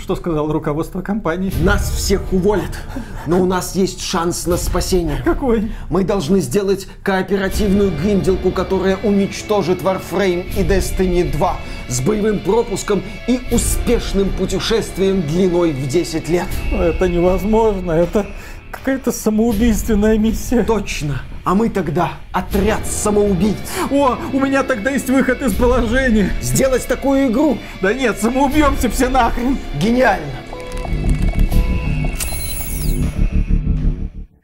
Что сказал руководство компании? Нас всех уволят, но у нас есть шанс на спасение. Какой? Мы должны сделать кооперативную гринделку, которая уничтожит Warframe и Destiny 2 с боевым пропуском и успешным путешествием длиной в 10 лет. Это невозможно, это какая-то самоубийственная миссия. Точно. А мы тогда отряд самоубийц. О, у меня тогда есть выход из положения. Сделать такую игру? Да нет, самоубьемся все нахрен. Гениально.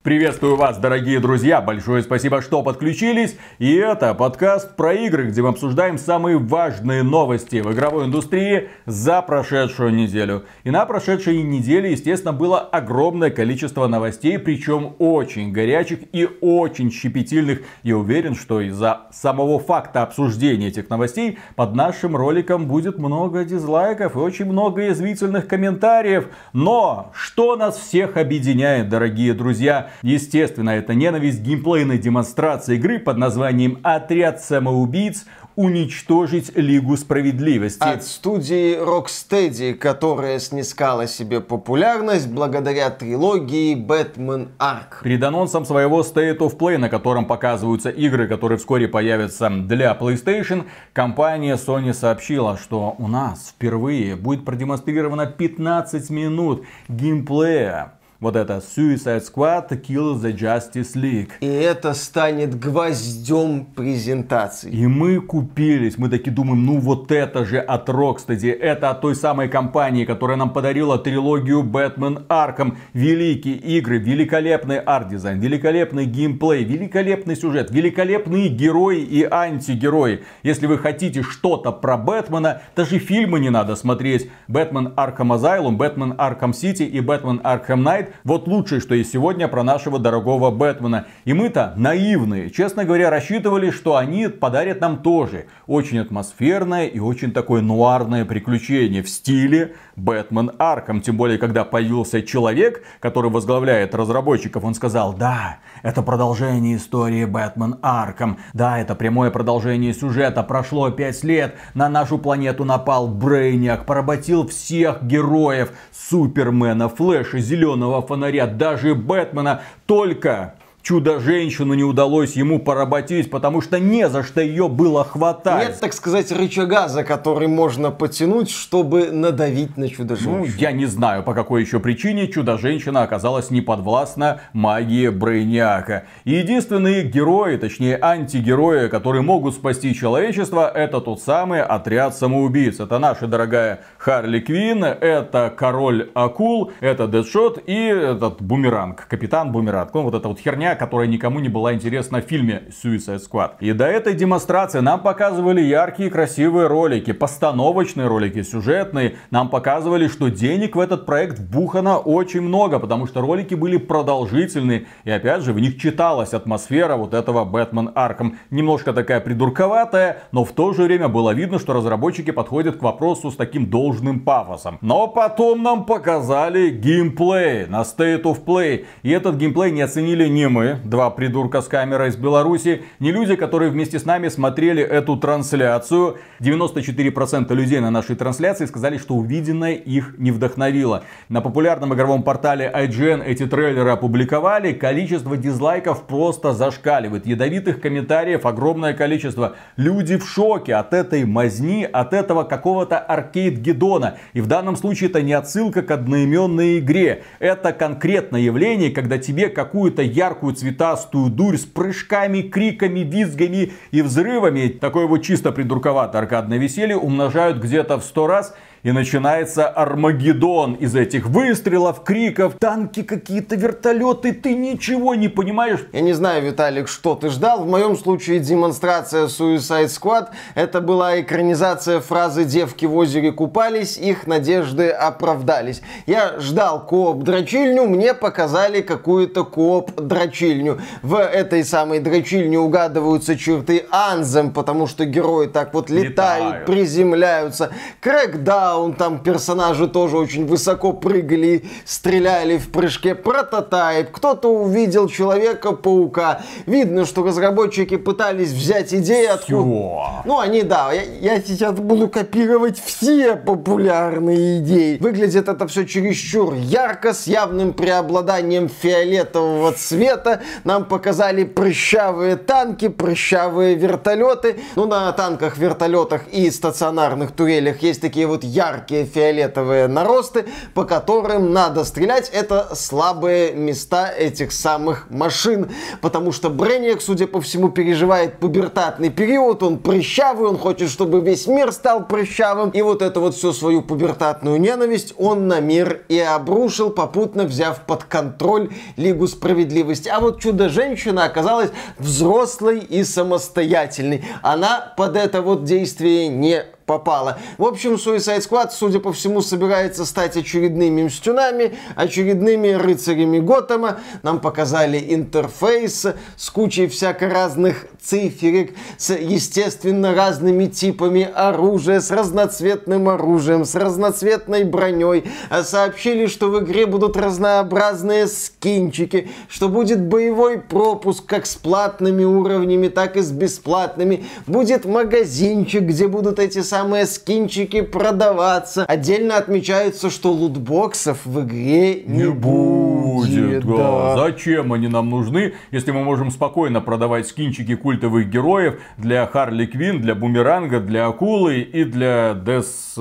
Приветствую вас, дорогие друзья! Большое спасибо, что подключились. И это подкаст про игры, где мы обсуждаем самые важные новости в игровой индустрии за прошедшую неделю. И на прошедшей неделе, естественно, было огромное количество новостей, причем очень горячих и очень щепетильных. Я уверен, что из-за самого факта обсуждения этих новостей под нашим роликом будет много дизлайков и очень много язвительных комментариев. Но что нас всех объединяет, дорогие друзья? Естественно, это ненависть геймплейной демонстрации игры под названием «Отряд самоубийц» уничтожить Лигу Справедливости. От студии Rocksteady, которая снискала себе популярность благодаря трилогии Batman Ark. Перед анонсом своего State of Play, на котором показываются игры, которые вскоре появятся для PlayStation, компания Sony сообщила, что у нас впервые будет продемонстрировано 15 минут геймплея вот это Suicide Squad Kill the Justice League. И это станет гвоздем презентации. И мы купились, мы таки думаем, ну вот это же от Rocksteady, это от той самой компании, которая нам подарила трилогию Batman Arkham. Великие игры, великолепный арт-дизайн, великолепный геймплей, великолепный сюжет, великолепные герои и антигерои. Если вы хотите что-то про Бэтмена, даже фильмы не надо смотреть. Batman Arkham Asylum, Batman Arkham City и Batman Arkham Knight вот лучшее, что есть сегодня про нашего дорогого Бэтмена. И мы-то наивные, честно говоря, рассчитывали, что они подарят нам тоже очень атмосферное и очень такое нуарное приключение в стиле Batman Arkham. Тем более, когда появился человек, который возглавляет разработчиков, он сказал, да, это продолжение истории Бэтмен Арком. Да, это прямое продолжение сюжета. Прошло пять лет, на нашу планету напал Брейняк, поработил всех героев Супермена, Флэша, Зеленого фонаря, даже Бэтмена. Только Чудо-женщину не удалось ему поработить, потому что не за что ее было хватать. Нет, так сказать, рычага, за который можно потянуть, чтобы надавить на чудо-женщину. Ну, я не знаю, по какой еще причине чудо-женщина оказалась не подвластна магии Брейняка. единственные герои, точнее антигерои, которые могут спасти человечество, это тот самый отряд самоубийц. Это наша дорогая Харли Квин, это король акул, это Дэдшот и этот бумеранг, капитан бумеранг. Ну, вот эта вот херня, которая никому не была интересна в фильме Suicide Squad. И до этой демонстрации нам показывали яркие красивые ролики, постановочные ролики, сюжетные. Нам показывали, что денег в этот проект вбухано очень много, потому что ролики были продолжительные. И опять же, в них читалась атмосфера вот этого Бэтмен Арком. Немножко такая придурковатая, но в то же время было видно, что разработчики подходят к вопросу с таким должным пафосом. Но потом нам показали геймплей на State of Play. И этот геймплей не оценили не мы мы, два придурка с камерой из Беларуси, не люди, которые вместе с нами смотрели эту трансляцию. 94% людей на нашей трансляции сказали, что увиденное их не вдохновило. На популярном игровом портале IGN эти трейлеры опубликовали, количество дизлайков просто зашкаливает. Ядовитых комментариев огромное количество. Люди в шоке от этой мазни, от этого какого-то аркейд-гедона. И в данном случае это не отсылка к одноименной игре. Это конкретное явление, когда тебе какую-то яркую яркую цветастую дурь с прыжками, криками, визгами и взрывами. Такое вот чисто придурковатое аркадное веселье умножают где-то в сто раз и начинается Армагеддон из этих выстрелов, криков, танки какие-то, вертолеты, ты ничего не понимаешь. Я не знаю, Виталик, что ты ждал. В моем случае демонстрация Suicide Squad. Это была экранизация фразы «Девки в озере купались, их надежды оправдались». Я ждал кооп-дрочильню, мне показали какую-то кооп-дрочильню. В этой самой дрочильне угадываются черты Анзем, потому что герои так вот летают, летают. приземляются. Крэкдаун Даун, там персонажи тоже очень высоко прыгали, стреляли в прыжке. Прототайп, кто-то увидел Человека-паука. Видно, что разработчики пытались взять идеи откуда... Ну, они, да, я, я сейчас буду копировать все популярные идеи. Выглядит это все чересчур ярко, с явным преобладанием фиолетового цвета. Нам показали прыщавые танки, прыщавые вертолеты. Ну, на танках, вертолетах и стационарных турелях есть такие вот яркие фиолетовые наросты, по которым надо стрелять. Это слабые места этих самых машин. Потому что Бренниак, судя по всему, переживает пубертатный период. Он прыщавый, он хочет, чтобы весь мир стал прыщавым. И вот это вот всю свою пубертатную ненависть он на мир и обрушил, попутно взяв под контроль Лигу Справедливости. А вот Чудо-женщина оказалась взрослой и самостоятельной. Она под это вот действие не попала. В общем, Suicide Squad, судя по всему, собирается стать очередными мстюнами, очередными рыцарями Готэма. Нам показали интерфейс с кучей всяко разных циферек, с, естественно, разными типами оружия, с разноцветным оружием, с разноцветной броней. А Сообщили, что в игре будут разнообразные скинчики, что будет боевой пропуск как с платными уровнями, так и с бесплатными. Будет магазинчик, где будут эти самые самые скинчики продаваться. Отдельно отмечается, что лутбоксов в игре не, Не будет, да. да. Зачем они нам нужны, если мы можем спокойно продавать скинчики культовых героев для Харли Квин, для Бумеранга, для Акулы и для Дес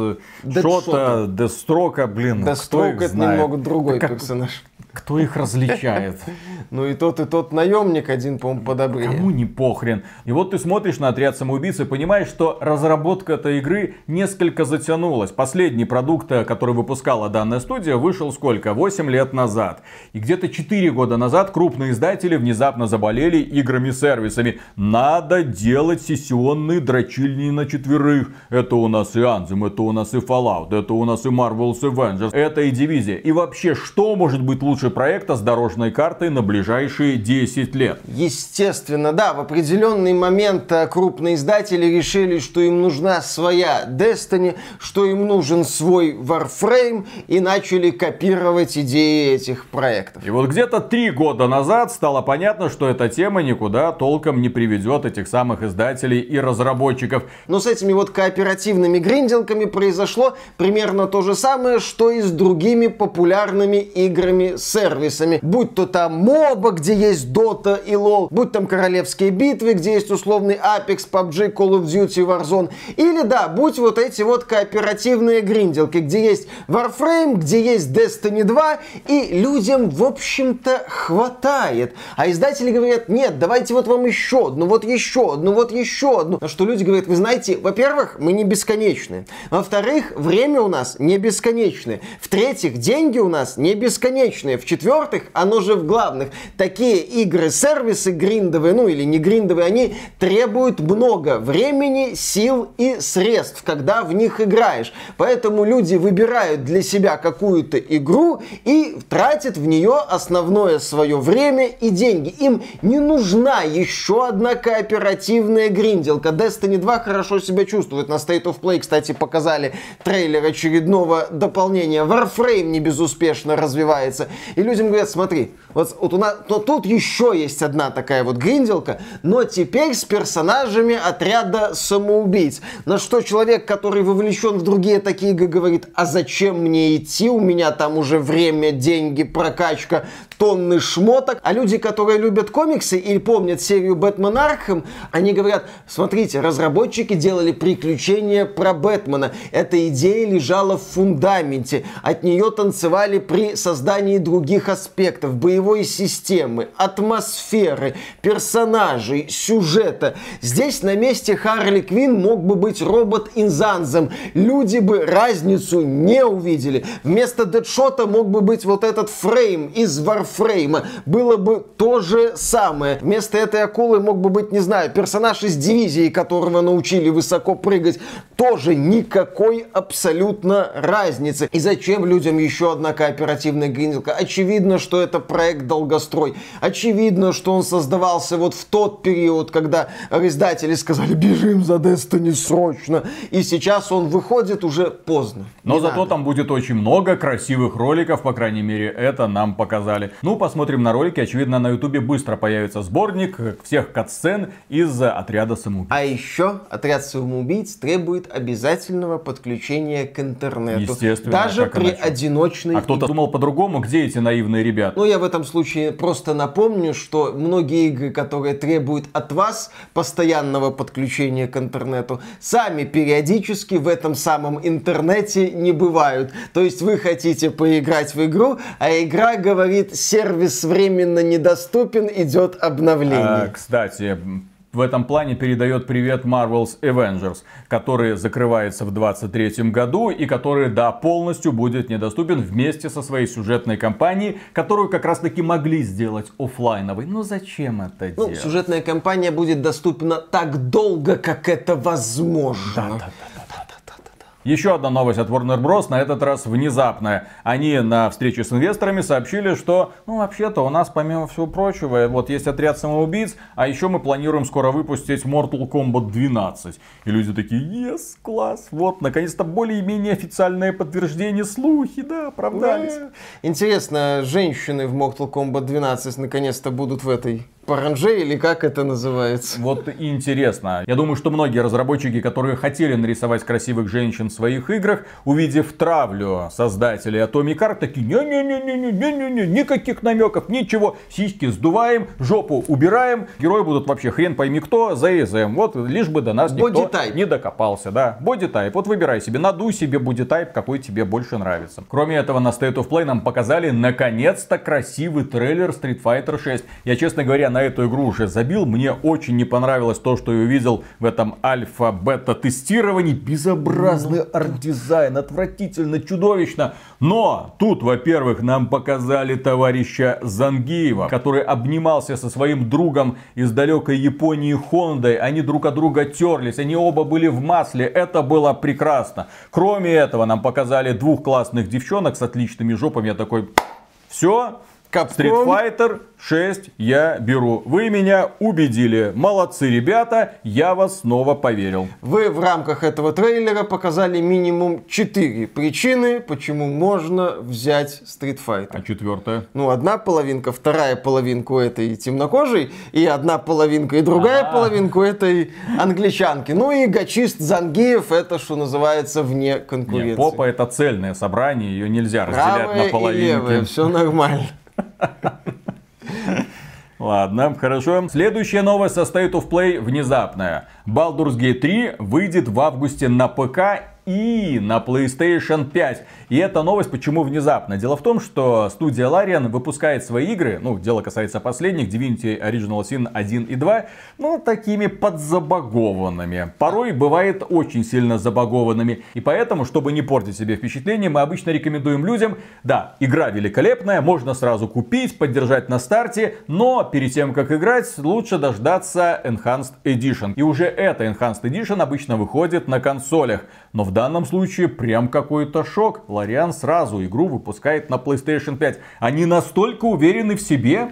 Дэдшота. Шота, Дестрока, блин, их это знает? немного другой Как- персонаж. Кто их различает? Ну и тот, и тот наемник один, по-моему, подобрее. Кому не похрен. И вот ты смотришь на отряд самоубийц и понимаешь, что разработка этой игры несколько затянулась. Последний продукт, э, который выпускала данная студия, вышел сколько? 8 лет назад. И где-то 4 года назад крупные издатели внезапно заболели играми-сервисами. Надо делать сессионные дрочильни на четверых. Это у нас и Anthem, это у нас и Fallout, это у нас и Marvel's Avengers, это и Дивизия. И вообще, что может быть лучше проекта с дорожной картой на ближайшие 10 лет? Естественно, да, в определенный момент э, крупные издатели решили, что им нужна своя Destiny, что им нужен свой Warframe и начали копировать идеи этих проектов. И вот где-то три года назад стало понятно, что эта тема никуда толком не приведет этих самых издателей и разработчиков. Но с этими вот кооперативными гринделками произошло примерно то же самое, что и с другими популярными играми-сервисами. Будь то там моба, где есть Dota и LoL, будь там королевские битвы, где есть условный Apex, PUBG, Call of Duty, Warzone. Или да, будь вот эти вот кооперативные гринделки, где есть Warframe, где есть Destiny 2, и людям, в общем-то, хватает. А издатели говорят, нет, давайте вот вам еще одну, вот еще одну, вот еще одну. На что люди говорят, вы знаете, во-первых, мы не бесконечны. Во-вторых, время у нас не бесконечное. В-третьих, деньги у нас не бесконечные. В-четвертых, оно же в главных. Такие игры, сервисы гриндовые, ну или не гриндовые, они требуют много времени, сил и средств, когда в них играешь. Поэтому люди выбирают для себя какую-то игру и тратят в нее основное свое время и деньги. Им не нужна еще одна кооперативная гринделка. Destiny 2 хорошо себя чувствует. На State of Play, кстати, показали трейлер очередного дополнения. Warframe не безуспешно развивается. И людям говорят, смотри, вот, вот у нас, то тут еще есть одна такая вот гринделка, но теперь с персонажами отряда самоубийц. На что человек, который вовлечен в другие такие игры, говорит, а зачем мне идти, у меня там уже время, деньги, прокачка, тонны шмоток. А люди, которые любят комиксы или помнят серию Бэтмен Архем, они говорят, смотрите, разработчики делали приключения про Бэтмена. Эта идея лежала в фундаменте. От нее танцевали при создании других аспектов боевой системы, атмосферы, персонажей, сюжета. Здесь на месте Харли Квин мог бы быть робот Инзанзом. Люди бы разницу не увидели. Вместо Дэдшота мог бы быть вот этот фрейм из Warframe Warframe было бы то же самое. Вместо этой акулы мог бы быть, не знаю, персонаж из дивизии, которого научили высоко прыгать. Тоже никакой абсолютно разницы. И зачем людям еще одна кооперативная гринделка? Очевидно, что это проект долгострой. Очевидно, что он создавался вот в тот период, когда издатели сказали, бежим за Destiny срочно. И сейчас он выходит уже поздно. Но Не зато надо. там будет очень много красивых роликов, по крайней мере, это нам показали. Ну, посмотрим на ролики. Очевидно, на ютубе быстро появится сборник всех катсцен из отряда самоубийц. А еще отряд самоубийц требует обязательного подключения к интернету. Естественно, Даже при иначе. одиночной А кто-то думал по-другому, где эти наивные ребята? Ну, я в этом случае просто напомню, что многие игры, которые требуют от вас постоянного подключения к интернету, сами периодически в этом самом интернете не бывают. То есть вы хотите поиграть в игру, а игра говорит, сервис временно недоступен, идет обновление. А, кстати, в этом плане передает привет Marvel's Avengers, который закрывается в 23 году и который, да, полностью будет недоступен вместе со своей сюжетной кампанией, которую как раз таки могли сделать оффлайновой. Но зачем это Ну, делать? сюжетная кампания будет доступна так долго, как это возможно. Еще одна новость от Warner Bros. На этот раз внезапная. Они на встрече с инвесторами сообщили, что, ну, вообще-то у нас, помимо всего прочего, вот есть отряд самоубийц, а еще мы планируем скоро выпустить Mortal Kombat 12. И люди такие, yes, класс, вот, наконец-то более-менее официальное подтверждение, слухи, да, оправдались. Да. Интересно, женщины в Mortal Kombat 12 наконец-то будут в этой паранже или как это называется? Вот интересно. Я думаю, что многие разработчики, которые хотели нарисовать красивых женщин в своих играх, увидев травлю создателей Atomic Heart, такие, не-не-не-не-не-не-не, никаких намеков, ничего, сиськи сдуваем, жопу убираем, герои будут вообще хрен пойми кто, за ЭЗМ. Вот лишь бы до нас никто Bodytype. не докопался, да. Bodytype, вот выбирай себе, надуй себе bodytype, какой тебе больше нравится. Кроме этого, на State of Play нам показали наконец-то красивый трейлер Street Fighter 6. Я, честно говоря, на эту игру уже забил. Мне очень не понравилось то, что я увидел в этом альфа-бета тестировании. Безобразный арт-дизайн, отвратительно, чудовищно. Но тут, во-первых, нам показали товарища Зангиева, который обнимался со своим другом из далекой Японии Хондой. Они друг от друга терлись, они оба были в масле. Это было прекрасно. Кроме этого, нам показали двух классных девчонок с отличными жопами. Я такой, все, Capcom. Street Fighter 6 я беру. Вы меня убедили. Молодцы, ребята. Я в вас снова поверил. Вы в рамках этого трейлера показали минимум 4 причины, почему можно взять Street Fighter. А четвертое? Ну, одна половинка, вторая половинка у этой темнокожей, и одна половинка, и другая А. половинка у этой англичанки. Ну и гачист Зангиев, это, что называется, вне Нет, конкуренции. попа это цельное собрание, ее нельзя разделять Правая на и половинки. левая, все нормально. Ладно, хорошо. Следующая новость со State of Play внезапная. Baldur's Gate 3 выйдет в августе на ПК и на PlayStation 5. И эта новость почему внезапно? Дело в том, что студия Larian выпускает свои игры, ну, дело касается последних, Divinity Original Sin 1 и 2, ну, такими подзабагованными. Порой бывает очень сильно забагованными. И поэтому, чтобы не портить себе впечатление, мы обычно рекомендуем людям, да, игра великолепная, можно сразу купить, поддержать на старте, но перед тем, как играть, лучше дождаться Enhanced Edition. И уже эта Enhanced Edition обычно выходит на консолях. Но в данном случае прям какой-то шок. Лариан сразу игру выпускает на PlayStation 5. Они настолько уверены в себе,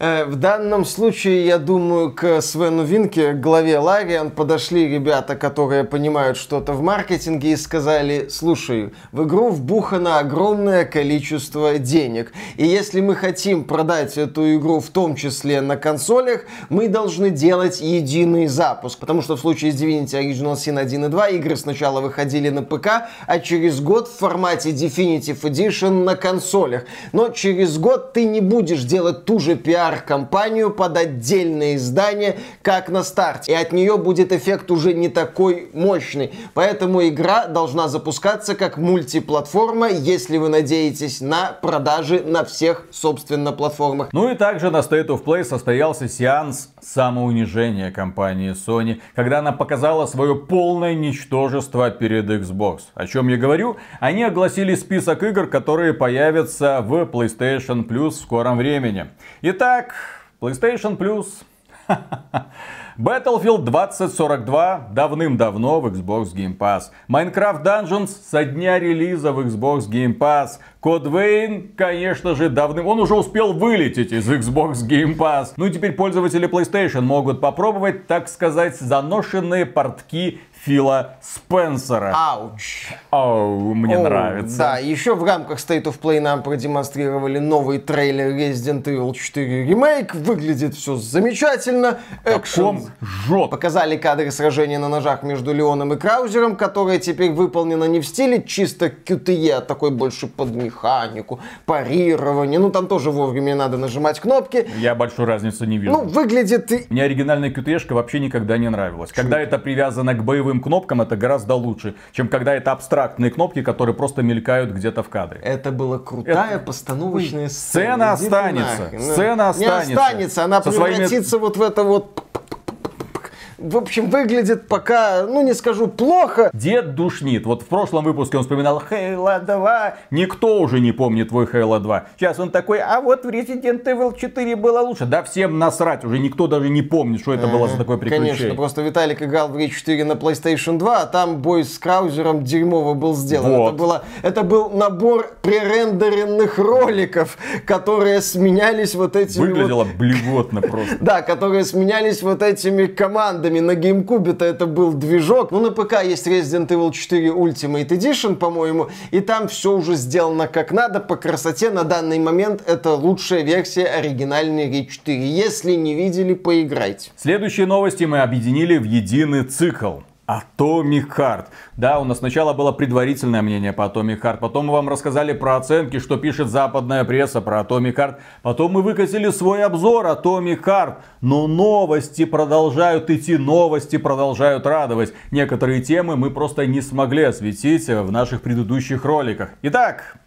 В данном случае, я думаю, к Свену Винке, главе Лариан, подошли ребята, которые понимают что-то в маркетинге и сказали, слушай, в игру вбухано огромное количество денег. И если мы хотим продать эту игру в том числе на консолях, мы должны делать единый запуск. Потому что в случае с Divinity Original Sin 1 и 2 игры сначала выходили на ПК, а через год в формате Definitive Edition на консолях. Но через год ты не будешь делать ту же пиар VR-компанию под отдельное издание, как на старте. И от нее будет эффект уже не такой мощный. Поэтому игра должна запускаться как мультиплатформа, если вы надеетесь на продажи на всех, собственно, платформах. Ну и также на State of Play состоялся сеанс самоунижения компании Sony, когда она показала свое полное ничтожество перед Xbox. О чем я говорю? Они огласили список игр, которые появятся в PlayStation Plus в скором времени. Итак, PlayStation Plus Battlefield 2042 давным-давно в Xbox Game Pass. Minecraft Dungeons со дня релиза в Xbox Game Pass. Код Вейн, конечно же, давным... Он уже успел вылететь из Xbox Game Pass. Ну и теперь пользователи PlayStation могут попробовать, так сказать, заношенные портки Фила Спенсера. Ауч. Оу, мне Оу, нравится. Да, еще в рамках State of Play нам продемонстрировали новый трейлер Resident Evil 4 ремейк. Выглядит все замечательно. Экшен. Жжет. Показали кадры сражения на ножах между Леоном и Краузером, которое теперь выполнено не в стиле чисто QTE, а такой больше под механику, парирование. Ну, там тоже вовремя надо нажимать кнопки. Я большой разницы не вижу. Ну, выглядит... Мне оригинальная QTE вообще никогда не нравилась. Когда это привязано к боевым кнопкам, это гораздо лучше, чем когда это абстрактные кнопки, которые просто мелькают где-то в кадре. Это была крутая постановочная Сцена сцена. Останется. нахрен. Сцена Не останется. останется, она Со своими- превратится вот в это вот... В общем, выглядит пока, ну не скажу плохо. Дед душнит. Вот в прошлом выпуске он вспоминал Halo 2. Никто уже не помнит твой Halo 2. Сейчас он такой, а вот в Resident Evil 4 было лучше. Да всем насрать, уже никто даже не помнит, что это было за такое приключение. Конечно, просто Виталик играл в Re 4 на PlayStation 2, а там бой с Краузером дерьмово был сделан. Вот. Это, было, это был набор пререндеренных роликов, которые сменялись вот этими вот Выглядело блевотно просто. Да, которые сменялись вот этими командами. На GameCube-то это был движок. Ну, на ПК есть Resident Evil 4 Ultimate Edition, по-моему, и там все уже сделано как надо, по красоте. На данный момент это лучшая версия оригинальной Re 4. Если не видели, поиграйте. Следующие новости мы объединили в единый цикл. Atomic Heart. Да, у нас сначала было предварительное мнение по Atomic Heart, потом мы вам рассказали про оценки, что пишет западная пресса про Atomic Heart, потом мы выкатили свой обзор Atomic Heart, но новости продолжают идти, новости продолжают радовать. Некоторые темы мы просто не смогли осветить в наших предыдущих роликах. Итак,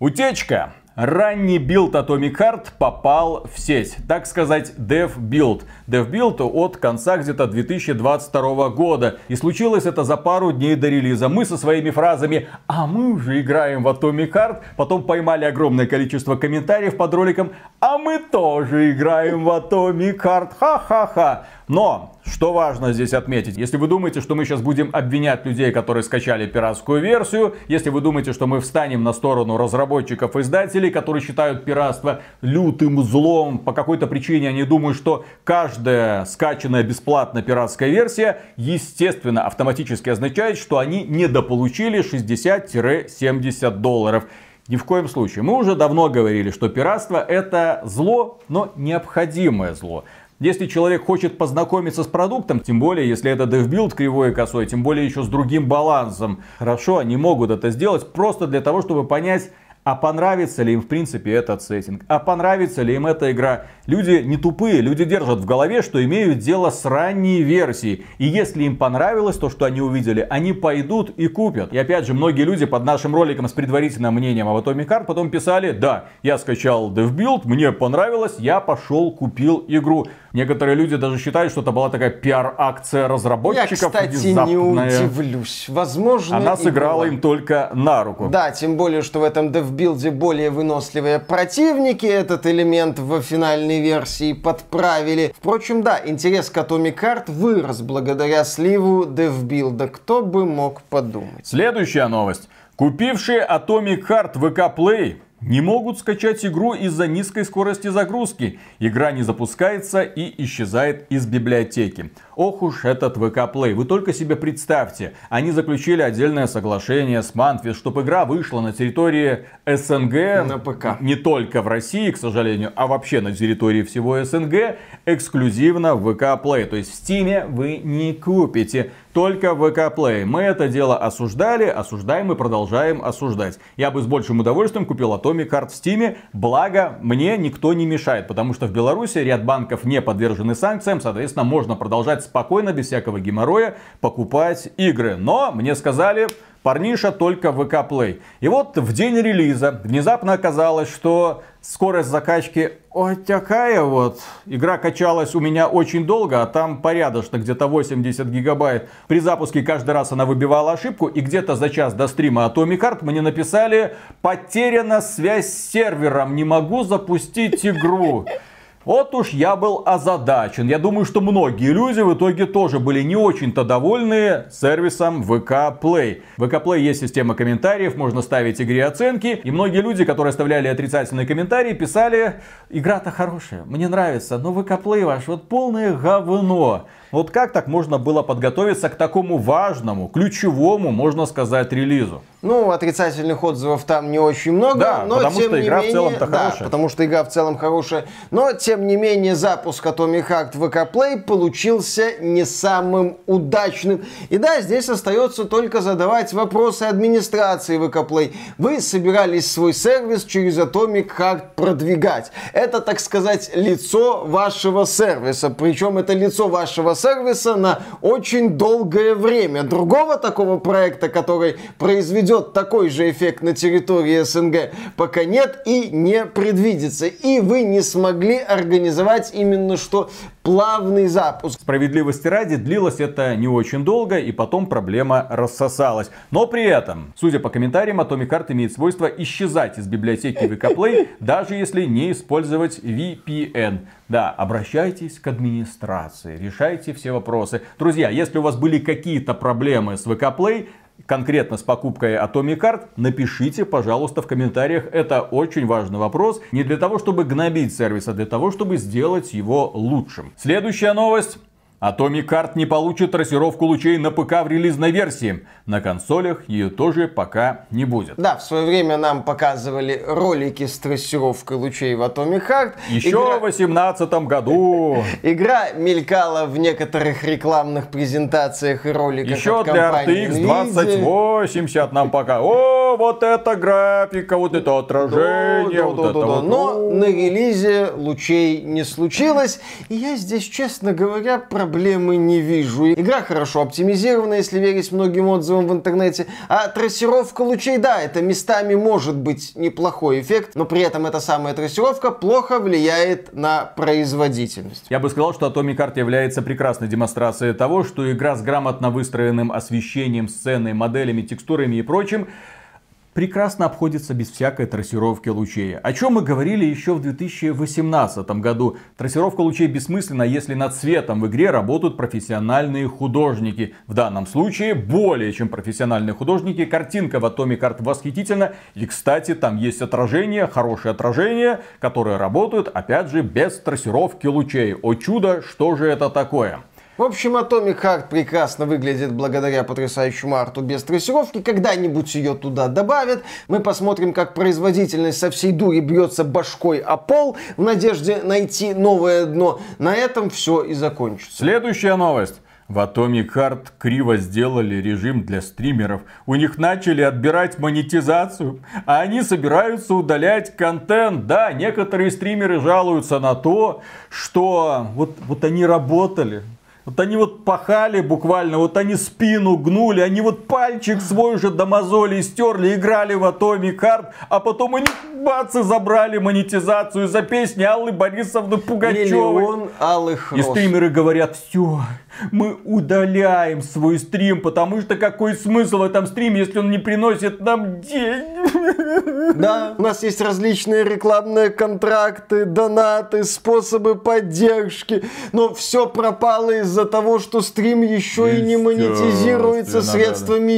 Утечка. Ранний build Atomic Heart попал в сеть. Так сказать, dev build. Dev build от конца где-то 2022 года. И случилось это за пару дней до релиза. Мы со своими фразами «А мы уже играем в Atomic Heart», потом поймали огромное количество комментариев под роликом «А мы тоже играем в Atomic Heart, ха-ха-ха». Но, что важно здесь отметить, если вы думаете, что мы сейчас будем обвинять людей, которые скачали пиратскую версию, если вы думаете, что мы встанем на сторону разработчиков и издателей, которые считают пиратство лютым злом, по какой-то причине они думают, что каждая скачанная бесплатно пиратская версия, естественно, автоматически означает, что они недополучили 60-70 долларов. Ни в коем случае. Мы уже давно говорили, что пиратство это зло, но необходимое зло. Если человек хочет познакомиться с продуктом, тем более, если это DevBuild кривой и косой, тем более еще с другим балансом, хорошо, они могут это сделать просто для того, чтобы понять, а понравится ли им в принципе этот сеттинг, а понравится ли им эта игра. Люди не тупые, люди держат в голове, что имеют дело с ранней версией. И если им понравилось то, что они увидели, они пойдут и купят. И опять же, многие люди под нашим роликом с предварительным мнением об Atomic Heart потом писали, да, я скачал DevBuild, мне понравилось, я пошел, купил игру. Некоторые люди даже считают, что это была такая пиар-акция Я, разработчиков. кстати, не внезапная. удивлюсь. Возможно, Она сыграла была. им только на руку. Да, тем более, что в этом DevBuild более выносливые противники этот элемент в финальной версии подправили. Впрочем, да, интерес к Atomic Heart вырос благодаря сливу DevBuild. Кто бы мог подумать. Следующая новость. Купившие Atomic Heart VK Play не могут скачать игру из-за низкой скорости загрузки. Игра не запускается и исчезает из библиотеки. Ох уж этот VK Play. Вы только себе представьте. Они заключили отдельное соглашение с Manfis, чтобы игра вышла на территории СНГ. На ПК. Не только в России, к сожалению, а вообще на территории всего СНГ. Эксклюзивно в VK Play. То есть в Steam вы не купите. только ВК Play. Мы это дело осуждали, осуждаем и продолжаем осуждать. Я бы с большим удовольствием купил Atomic Heart в Steam, благо мне никто не мешает, потому что в Беларуси ряд банков не подвержены санкциям, соответственно, можно продолжать спокойно, без всякого геморроя, покупать игры. Но мне сказали, парниша только в ВК Play. И вот в день релиза внезапно оказалось, что скорость закачки вот такая вот. Игра качалась у меня очень долго, а там порядочно, где-то 80 гигабайт. При запуске каждый раз она выбивала ошибку, и где-то за час до стрима Atomic Heart мне написали «Потеряна связь с сервером, не могу запустить игру». Вот уж я был озадачен. Я думаю, что многие люди в итоге тоже были не очень-то довольны сервисом VK Play. В VK Play есть система комментариев, можно ставить игре оценки. И многие люди, которые оставляли отрицательные комментарии, писали, игра-то хорошая, мне нравится, но VK Play ваш вот полное говно. Вот как так можно было подготовиться к такому важному, ключевому, можно сказать, релизу? Ну, отрицательных отзывов там не очень много, да, но потому тем что не игра менее, в целом-то да, хорошая. потому что игра в целом хорошая, но тем не менее запуск Atomic Heart в VK Play получился не самым удачным. И да, здесь остается только задавать вопросы администрации VK Play. Вы собирались свой сервис через Atomic Heart продвигать. Это, так сказать, лицо вашего сервиса, причем это лицо вашего сервиса на очень долгое время. Другого такого проекта, который произведет такой же эффект на территории СНГ, пока нет и не предвидится. И вы не смогли организовать именно что плавный запуск. Справедливости ради, длилось это не очень долго, и потом проблема рассосалась. Но при этом, судя по комментариям, Atomic Heart имеет свойство исчезать из библиотеки VK Play, даже если не использовать VPN. Да, обращайтесь к администрации, решайте все вопросы. Друзья, если у вас были какие-то проблемы с VK Play, конкретно с покупкой Atomic Heart, напишите, пожалуйста, в комментариях. Это очень важный вопрос. Не для того, чтобы гнобить сервис, а для того, чтобы сделать его лучшим. Следующая новость. Atomic Heart не получит трассировку лучей на ПК в релизной версии. На консолях ее тоже пока не будет. Да, в свое время нам показывали ролики с трассировкой лучей в Atomic Heart. Еще Игра- в 2018 году. Игра мелькала в некоторых рекламных презентациях и роликах Еще для RTX Nvidia. 2080 нам пока. О, вот это графика, вот это отражение. Да, вот да, это да, вот. Но на релизе лучей не случилось. И я здесь, честно говоря, проблемы не вижу. Игра хорошо оптимизирована, если верить многим отзывам в интернете. А трассировка лучей, да, это местами может быть неплохой эффект, но при этом эта самая трассировка плохо влияет на производительность. Я бы сказал, что Atomic Heart является прекрасной демонстрацией того, что игра с грамотно выстроенным освещением, сценой, моделями, текстурами и прочим прекрасно обходится без всякой трассировки лучей. О чем мы говорили еще в 2018 году. Трассировка лучей бессмысленна, если над цветом в игре работают профессиональные художники. В данном случае более чем профессиональные художники. Картинка в Atomic Heart восхитительна. И, кстати, там есть отражение, хорошее отражение, которые работают, опять же, без трассировки лучей. О чудо, что же это такое? В общем, Atomic Heart прекрасно выглядит благодаря потрясающему арту без трассировки. Когда-нибудь ее туда добавят. Мы посмотрим, как производительность со всей дури бьется башкой о пол в надежде найти новое дно. На этом все и закончится. Следующая новость. В Atomic Heart криво сделали режим для стримеров. У них начали отбирать монетизацию, а они собираются удалять контент. Да, некоторые стримеры жалуются на то, что вот, вот они работали, вот они вот пахали буквально, вот они спину гнули, они вот пальчик свой уже до мозолей стерли, играли в Atomic Heart, а потом они бац и забрали монетизацию за песни Аллы Борисовны Пугачевой. Миллион алых И роз. стримеры говорят, все, мы удаляем свой стрим, потому что какой смысл в этом стриме, если он не приносит нам денег? Да, у нас есть различные рекламные контракты, донаты, способы поддержки, но все пропало из-за того, что стрим еще и не монетизируется средствами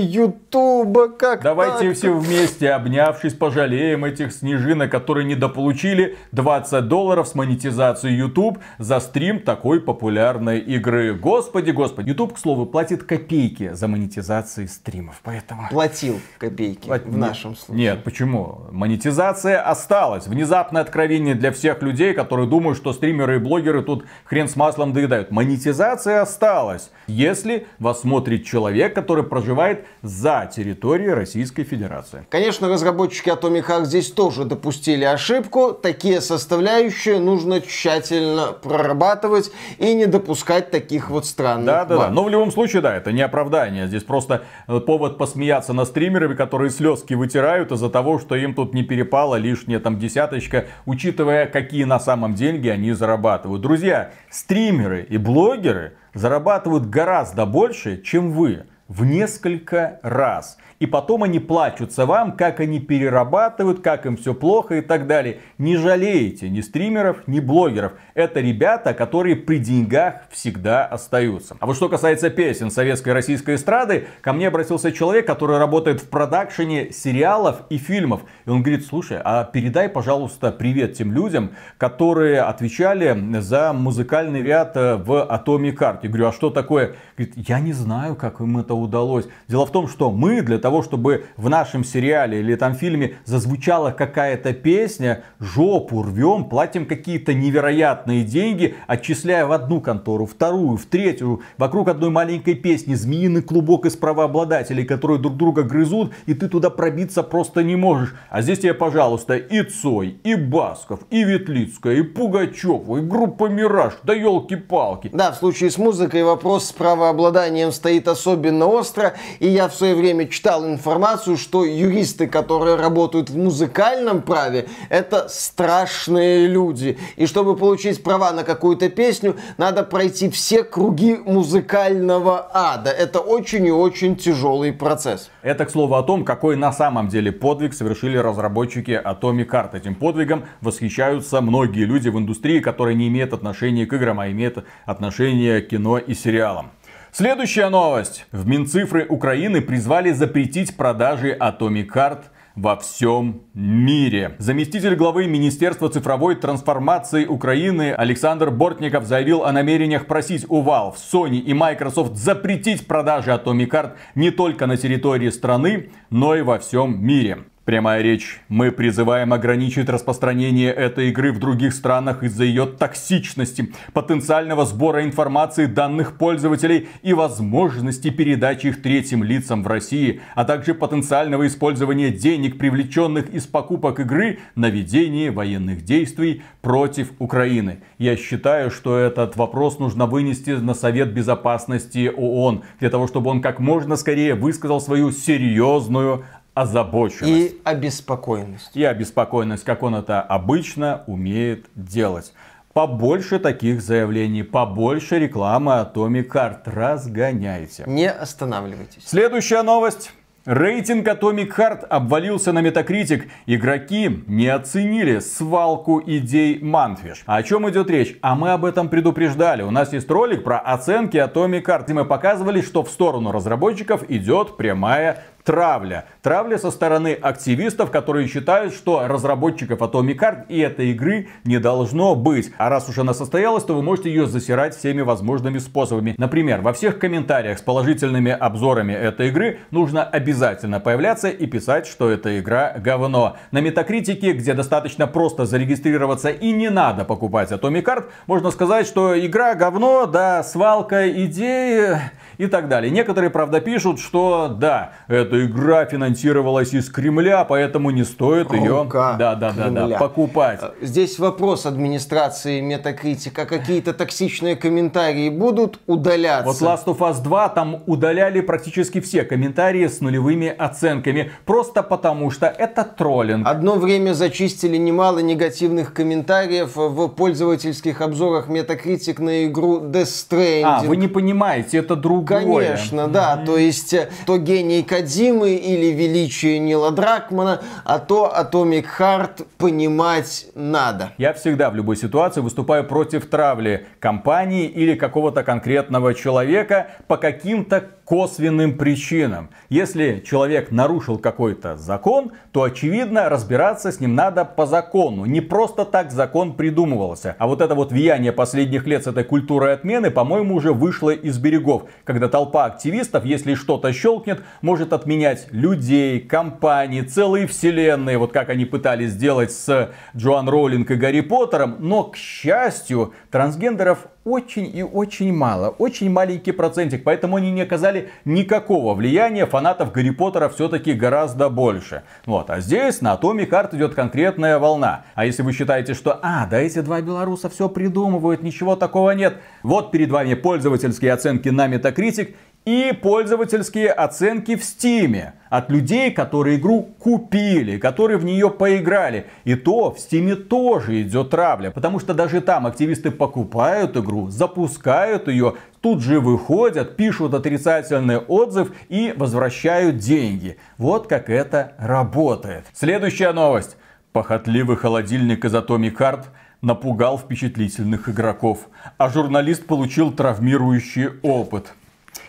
Ютуба. Как Давайте так? все вместе, обнявшись, пожалеем этих снежинок, которые недополучили 20 долларов с монетизацией YouTube за стрим такой популярной игры. Господи, господи. YouTube, к слову, платит копейки за монетизации стримов, поэтому... Платил копейки Плат- в нашем случае. Нет, почему? Монетизация осталась. Внезапное откровение для всех людей, которые думают, что стримеры и блогеры тут хрен с маслом доедают. Монетизация осталось, если вас смотрит человек, который проживает за территорией Российской Федерации. Конечно, разработчики Atomic Heart здесь тоже допустили ошибку. Такие составляющие нужно тщательно прорабатывать и не допускать таких вот странных Да, да, да. Но в любом случае, да, это не оправдание. Здесь просто э, повод посмеяться над стримерами, которые слезки вытирают из-за того, что им тут не перепала лишняя там десяточка, учитывая, какие на самом деньги они зарабатывают. Друзья, стримеры и блогеры зарабатывают гораздо больше, чем вы. В несколько раз. И потом они плачутся вам, как они перерабатывают, как им все плохо и так далее. Не жалеете ни стримеров, ни блогеров. Это ребята, которые при деньгах всегда остаются. А вот что касается песен советской и российской эстрады, ко мне обратился человек, который работает в продакшене сериалов и фильмов. И он говорит, слушай, а передай, пожалуйста, привет тем людям, которые отвечали за музыкальный ряд э, в Atomic Heart. Я говорю, а что такое? Говорит, я не знаю, как им это удалось. Дело в том, что мы для того, чтобы в нашем сериале или там фильме зазвучала какая-то песня, жопу рвем, платим какие-то невероятные деньги, отчисляя в одну контору, вторую, в третью, вокруг одной маленькой песни, змеиный клубок из правообладателей, которые друг друга грызут, и ты туда пробиться просто не можешь. А здесь тебе, пожалуйста, и Цой, и Басков, и Ветлицкая, и Пугачев, и группа Мираж, да елки-палки. Да, в случае с музыкой вопрос с правообладанием стоит особенно остро. И я в свое время читал информацию, что юристы, которые работают в музыкальном праве, это страшные люди. И чтобы получить права на какую-то песню, надо пройти все круги музыкального ада. Это очень и очень тяжелый процесс. Это, к слову, о том, какой на самом деле подвиг совершили разработчики Atomic Heart. Этим подвигом восхищаются многие люди в индустрии, которые не имеют отношения к играм, а имеют отношение к кино и сериалам. Следующая новость. В Минцифры Украины призвали запретить продажи Atomic Heart во всем мире. Заместитель главы Министерства цифровой трансформации Украины Александр Бортников заявил о намерениях просить у Valve, Sony и Microsoft запретить продажи Atomic Heart не только на территории страны, но и во всем мире. Прямая речь. Мы призываем ограничить распространение этой игры в других странах из-за ее токсичности, потенциального сбора информации данных пользователей и возможности передачи их третьим лицам в России, а также потенциального использования денег, привлеченных из покупок игры на ведение военных действий против Украины. Я считаю, что этот вопрос нужно вынести на Совет Безопасности ООН, для того, чтобы он как можно скорее высказал свою серьезную озабоченность. И обеспокоенность. И обеспокоенность, как он это обычно умеет делать. Побольше таких заявлений, побольше рекламы Atomic Heart. Разгоняйте. Не останавливайтесь. Следующая новость. Рейтинг Atomic Heart обвалился на Metacritic. Игроки не оценили свалку идей Манфиш. О чем идет речь? А мы об этом предупреждали. У нас есть ролик про оценки Atomic Heart. И мы показывали, что в сторону разработчиков идет прямая травля. Травля со стороны активистов, которые считают, что разработчиков Atomic Heart и этой игры не должно быть. А раз уж она состоялась, то вы можете ее засирать всеми возможными способами. Например, во всех комментариях с положительными обзорами этой игры нужно обязательно появляться и писать, что эта игра говно. На Метакритике, где достаточно просто зарегистрироваться и не надо покупать Atomic Heart, можно сказать, что игра говно, да, свалка идеи и так далее. Некоторые, правда, пишут, что да, эта игра финансировалась из Кремля, поэтому не стоит ее да, да, да, да, покупать. Здесь вопрос администрации Метакритика. Какие-то токсичные комментарии будут удаляться? Вот Last of Us 2 там удаляли практически все комментарии с нулевыми оценками. Просто потому что это троллинг. Одно время зачистили немало негативных комментариев в пользовательских обзорах Metacritic на игру Death Stranding. А, вы не понимаете, это другое. Конечно, да. То есть, э, то гений Кадимы или величие Нила Дракмана, а то Atomic Heart понимать надо. Я всегда в любой ситуации выступаю против травли компании или какого-то конкретного человека по каким-то косвенным причинам. Если человек нарушил какой-то закон, то очевидно разбираться с ним надо по закону. Не просто так закон придумывался. А вот это вот влияние последних лет с этой культурой отмены, по-моему, уже вышло из берегов. Когда толпа активистов, если что-то щелкнет, может отменять людей, компании, целые вселенные. Вот как они пытались сделать с Джоан Роулинг и Гарри Поттером. Но, к счастью, трансгендеров очень и очень мало. Очень маленький процентик. Поэтому они не оказали никакого влияния. Фанатов Гарри Поттера все-таки гораздо больше. Вот. А здесь на Atomic Heart идет конкретная волна. А если вы считаете, что, а, да эти два белоруса все придумывают, ничего такого нет. Вот перед вами пользовательские оценки на Metacritic и пользовательские оценки в Стиме от людей, которые игру купили, которые в нее поиграли. И то в Стиме тоже идет травля, потому что даже там активисты покупают игру, запускают ее, тут же выходят, пишут отрицательный отзыв и возвращают деньги. Вот как это работает. Следующая новость. Похотливый холодильник из Atomic Heart напугал впечатлительных игроков, а журналист получил травмирующий опыт.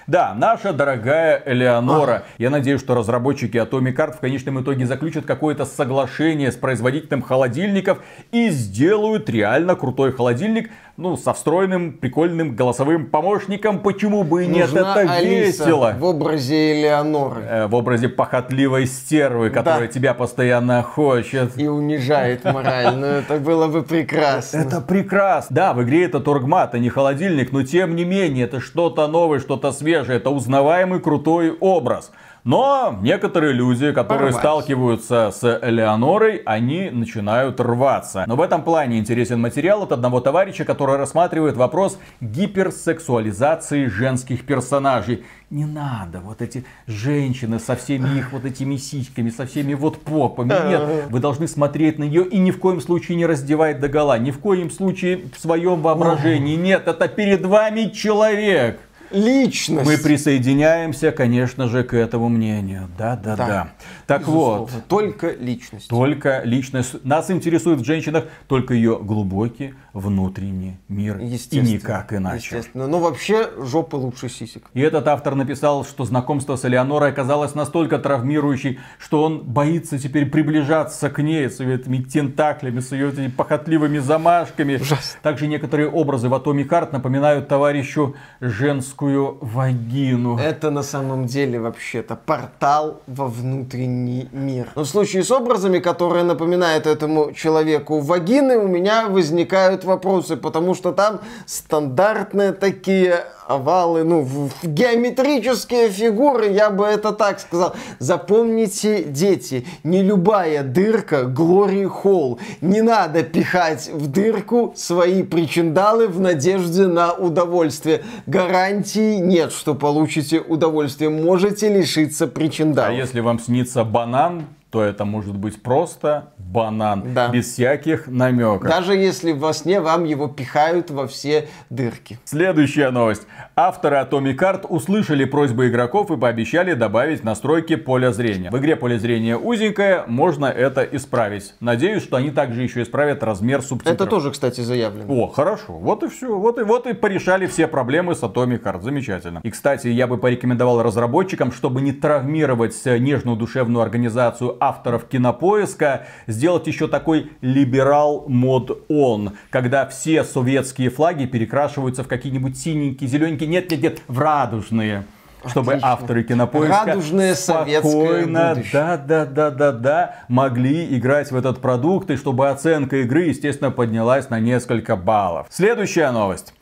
Да, наша дорогая Элеонора. Я надеюсь, что разработчики Atomic Heart в конечном итоге заключат какое-то соглашение с производителем холодильников и сделают реально крутой холодильник, ну, со встроенным прикольным голосовым помощником. Почему бы и нет? Нужна Это Алиса весело. В образе Элеоноры. Э, в образе похотливой стервы, которая Да. тебя постоянно хочет. И унижает морально. Это было бы прекрасно. Это прекрасно. Да, в игре это торгмат, а не холодильник, но тем не менее, это что-то новое, что-то свежее, это узнаваемый крутой образ. Но некоторые люди, которые Порвались. сталкиваются с Элеонорой, они начинают рваться. Но в этом плане интересен материал от одного товарища, который рассматривает вопрос гиперсексуализации женских персонажей. Не надо вот эти женщины со всеми их вот этими сиськами, со всеми вот попами. Нет, вы должны смотреть на нее и ни в коем случае не раздевать до гола. Ни в коем случае в своем воображении. Нет, это перед вами человек. Личность. Мы присоединяемся, конечно же, к этому мнению. Да, да, да. Да. Так вот, Безусловно. Только личность. только личность. Нас интересует в женщинах только ее глубокий внутренний мир. И никак иначе. Естественно. Но вообще жопа лучше сисек. И этот автор написал, что знакомство с Элеонорой оказалось настолько травмирующей, что он боится теперь приближаться к ней с ее этими тентаклями, с ее этими похотливыми замашками. Ужасно. Также некоторые образы в Atomic Heart напоминают товарищу женскую вагину. Это на самом деле вообще-то портал во внутренний мир. Но в случае с образами, которые напоминают этому человеку вагины, у меня возникают вопросы, потому что там стандартные такие овалы, ну, в- геометрические фигуры, я бы это так сказал. Запомните, дети, не любая дырка Глори Холл. Не надо пихать в дырку свои причиндалы в надежде на удовольствие. Гарантии нет, что получите удовольствие. Можете лишиться А причиндалов. если вам снится банан, то это может быть просто банан, Да. без всяких намеков. Даже если во сне вам его пихают во все дырки. Следующая новость. Авторы Atomic Heart услышали просьбы игроков и пообещали добавить настройки поля зрения. В игре поле зрения узенькое, можно это исправить. Надеюсь, что они также еще исправят размер субтитров. Это тоже, кстати, заявлено. О, хорошо. Вот и все. Вот и, вот и порешали все проблемы с Atomic Heart. Замечательно. И, кстати, я бы порекомендовал разработчикам, чтобы не травмировать э, нежную душевную организацию авторов кинопоиска, сделать еще такой либерал мод он, когда все советские флаги перекрашиваются в какие-нибудь синенькие, зелененькие, нет, нет, нет, в радужные. Чтобы Отлично. авторы кинопоиска Радужное спокойно, да, да, да, да, да, могли играть в этот продукт, и чтобы оценка игры, естественно, поднялась на несколько баллов. Следующая новость.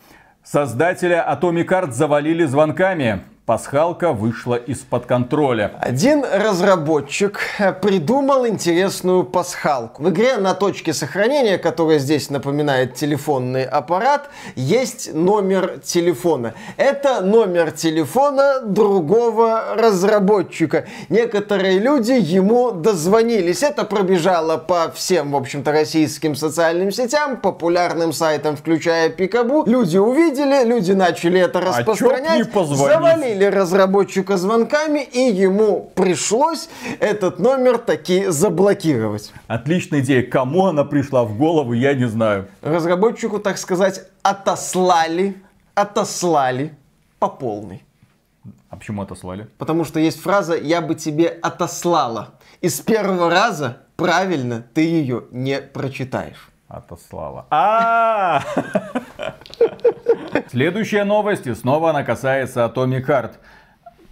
Создателя Atomic Heart завалили звонками. Пасхалка вышла из-под контроля. Один разработчик э, придумал интересную пасхалку. В игре на точке сохранения, которая здесь напоминает телефонный аппарат, есть номер телефона. Это номер телефона другого разработчика. Некоторые люди ему дозвонились. Это пробежало по всем, в общем-то, российским социальным сетям, популярным сайтам, включая Пикабу. Люди увидели, люди начали это А распространять. не позвонить? завалили завалили разработчика звонками, и ему пришлось этот номер таки заблокировать. Отличная идея. Кому она пришла в голову, я не знаю. Разработчику, так сказать, отослали, отослали по полной. А почему отослали? Потому что есть фраза «я бы тебе отослала». И с первого раза правильно ты ее не прочитаешь. Отослала. А! Следующая новость, и снова она касается Atomic Heart.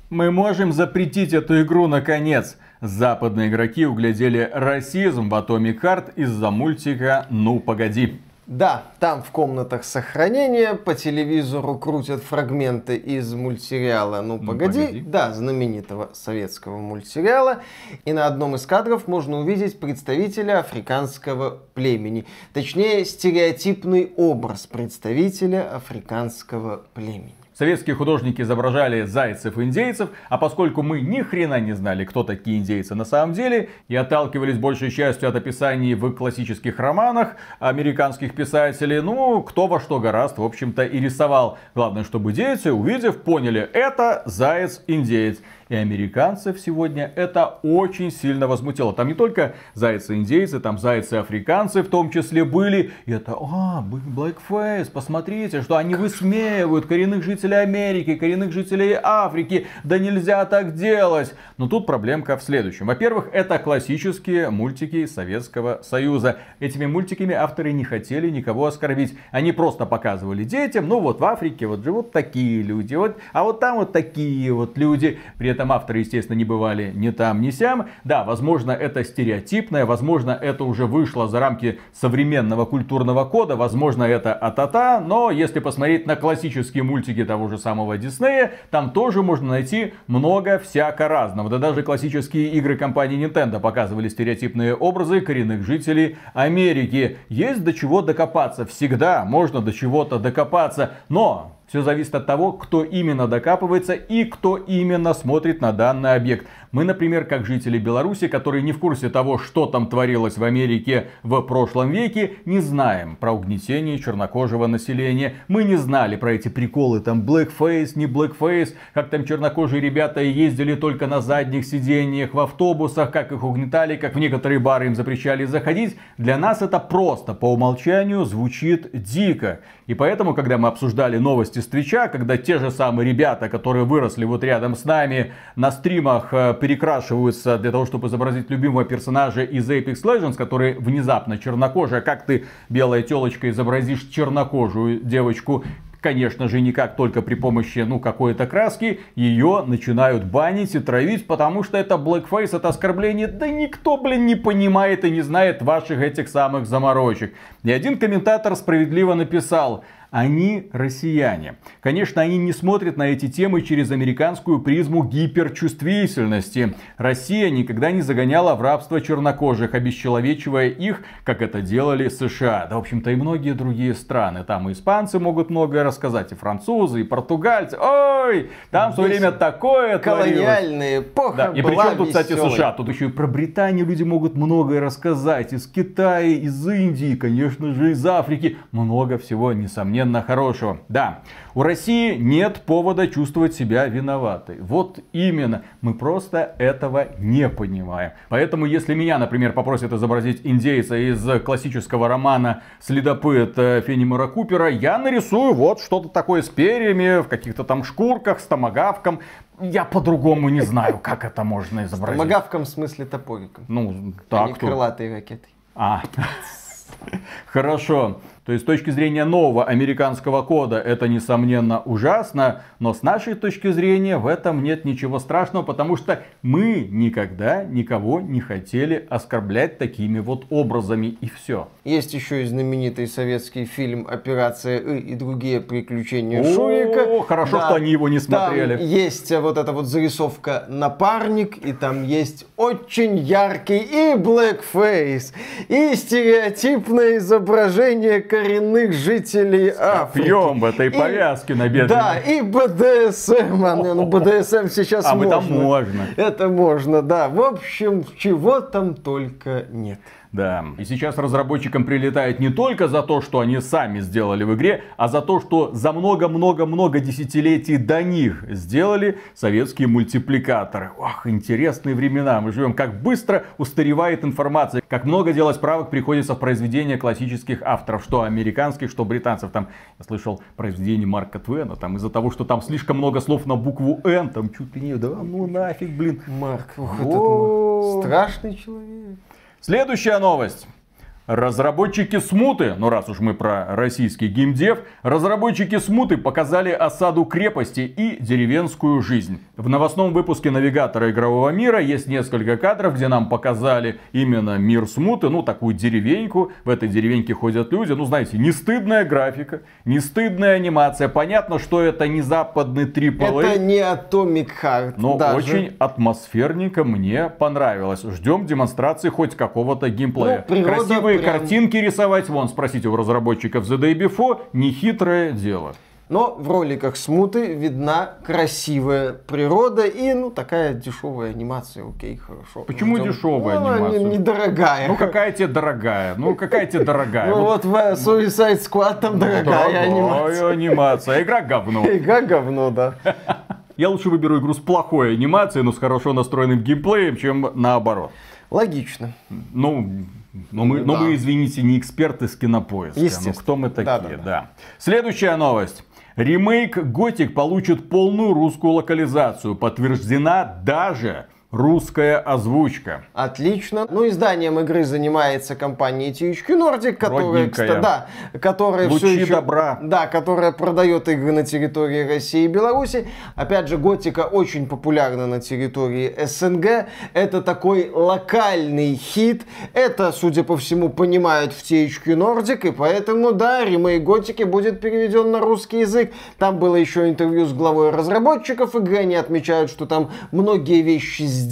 Мы можем запретить эту игру наконец. Западные игроки углядели расизм в Atomic Heart из-за мультика «Ну погоди». Да, там в комнатах сохранения по телевизору крутят фрагменты из мультсериала «Ну, «Ну, погоди», погоди. да, знаменитого советского мультсериала. И на одном из кадров можно увидеть представителя африканского племени. Точнее, стереотипный образ представителя африканского племени. Советские художники изображали зайцев-индейцев, а поскольку мы ни хрена не знали, кто такие индейцы на самом деле, и отталкивались большей частью от описаний в классических романах американских писателей, ну, кто во что гораст, в общем-то, и рисовал. Главное, чтобы дети, увидев, поняли, это заяц-индеец. И американцев сегодня это очень сильно возмутило. Там не только зайцы-индейцы, там зайцы-африканцы в том числе были. И это, а, blackface, посмотрите, что они высмеивают коренных жителей Америки, коренных жителей Африки. Да нельзя так делать. Но тут проблемка в следующем. Во-первых, это классические мультики Советского Союза. Этими мультиками авторы не хотели никого оскорбить. Они просто показывали детям, ну вот в Африке вот живут такие люди, вот, а вот там вот такие вот люди. При этом авторы, естественно, не бывали ни там, ни сям. Да, возможно, это стереотипное, возможно, это уже вышло за рамки современного культурного кода, возможно, это атата, но если посмотреть на классические мультики того же самого Диснея, там тоже можно найти много всяко разного. Да даже классические игры компании Nintendo показывали стереотипные образы коренных жителей Америки. Есть до чего докопаться, всегда можно до чего-то докопаться, но все зависит от того, кто именно докапывается и кто именно смотрит на данный объект. Мы, например, как жители Беларуси, которые не в курсе того, что там творилось в Америке в прошлом веке, не знаем про угнетение чернокожего населения. Мы не знали про эти приколы, там, blackface, не blackface, как там чернокожие ребята ездили только на задних сиденьях в автобусах, как их угнетали, как в некоторые бары им запрещали заходить. Для нас это просто по умолчанию звучит дико. И поэтому, когда мы обсуждали новости с Твича, когда те же самые ребята, которые выросли вот рядом с нами на стримах, э, перекрашиваются для того, чтобы изобразить любимого персонажа из Apex Legends, который внезапно чернокожий, а как ты, белая телочка, изобразишь чернокожую девочку, Конечно же, никак только при помощи, ну, какой-то краски, ее начинают банить и травить, потому что это blackface, это оскорбление. Да никто, блин, не понимает и не знает ваших этих самых заморочек. И один комментатор справедливо написал, они россияне. Конечно, они не смотрят на эти темы через американскую призму гиперчувствительности. Россия никогда не загоняла в рабство чернокожих, обесчеловечивая их, как это делали США. Да, в общем-то, и многие другие страны. Там и испанцы могут многое рассказать, и французы, и португальцы. Ой, там в свое время такое Колониальная эпоха да, и причем тут, кстати, веселой. США. Тут еще и про Британию люди могут многое рассказать. Из Китая, из Индии, конечно же, из Африки. Много всего, несомненно, хорошего. Да, у России нет повода чувствовать себя виноватой. Вот именно. Мы просто этого не понимаем. Поэтому, если меня, например, попросят изобразить индейца из классического романа «Следопыт» э, Фенимора Купера, я нарисую вот что-то такое с перьями, в каких-то там шкурках, с томагавком. Я по-другому не знаю, как это можно изобразить. Магавком в смысле топориком. Ну, а так не то. крылатой ракетой. А, хорошо. То есть с точки зрения нового американского кода это несомненно ужасно, но с нашей точки зрения в этом нет ничего страшного, потому что мы никогда никого не хотели оскорблять такими вот образами и все. Есть еще и знаменитый советский фильм «Операция И» и другие приключения Шурика. О, хорошо, что они его не смотрели. Там есть вот эта вот зарисовка «Напарник», и там есть очень яркий и blackface, и стереотипное изображение коренных жителей Африки. В этой И- повязке на бедре. Да, и БДСМ. А, ну БДСМ сейчас А, можно. можно. Это можно, да. В общем, чего там только нет. Да. И сейчас разработчикам прилетает не только за то, что они сами сделали в игре, а за то, что за много-много-много десятилетий до них сделали советские мультипликаторы. Ох, интересные времена. Мы живем. Как быстро устаревает информация. Как много делать правок приходится в произведения классических авторов. Что американских, что британцев. Там, я слышал, произведение Марка Твена. Там из-за того, что там слишком много слов на букву Н. Там чуть ли не, да ну нафиг, блин. Марк, ух, этот. Марк. страшный человек. Следующая новость. Разработчики Смуты, ну раз уж мы про российский геймдев, разработчики Смуты показали осаду крепости и деревенскую жизнь. В новостном выпуске навигатора игрового мира есть несколько кадров, где нам показали именно мир Смуты, ну такую деревеньку. В этой деревеньке ходят люди, ну знаете, не стыдная графика, не стыдная анимация. Понятно, что это не западный AAA. Это не Atomic Heart. Но даже. очень атмосферненько мне понравилось. Ждем демонстрации хоть какого-то геймплея. Ну, природа Красивые прям- картинки рисовать, вон, спросите у разработчиков The Day Before, нехитрое дело. Но в роликах смуты видна красивая природа и, ну, такая дешевая анимация. Окей, хорошо. Почему Ждем. дешевая Ну, анимация? не- Недорогая. Ну какая тебе дорогая, ну какая тебе дорогая. Ну вот в Suicide Squad там дорогая анимация. Дорогая анимация, игра говно. Игра говно, да. Я лучше выберу игру с плохой анимацией, но с хорошо настроенным геймплеем, чем наоборот. Логично. Ну, но мы, но Да. мы, извините, не эксперты с кинопоиска. Естественно. Ну, кто мы такие, Да, да, да. Следующая новость. Ремейк Готик получит полную русскую локализацию. Подтверждена даже русская озвучка. Отлично. Ну, изданием игры занимается компания THQ Nordic, которая, да, которая Лучи все еще, добра. Да, которая продает игры на территории России и Беларуси. Опять же, Готика очень популярна на территории СНГ. Это такой локальный хит. Это, судя по всему, понимают в THQ Nordic, и поэтому, да, ремейк Готики будет переведен на русский язык. Там было еще интервью с главой разработчиков игры. Они отмечают, что там многие вещи сделаны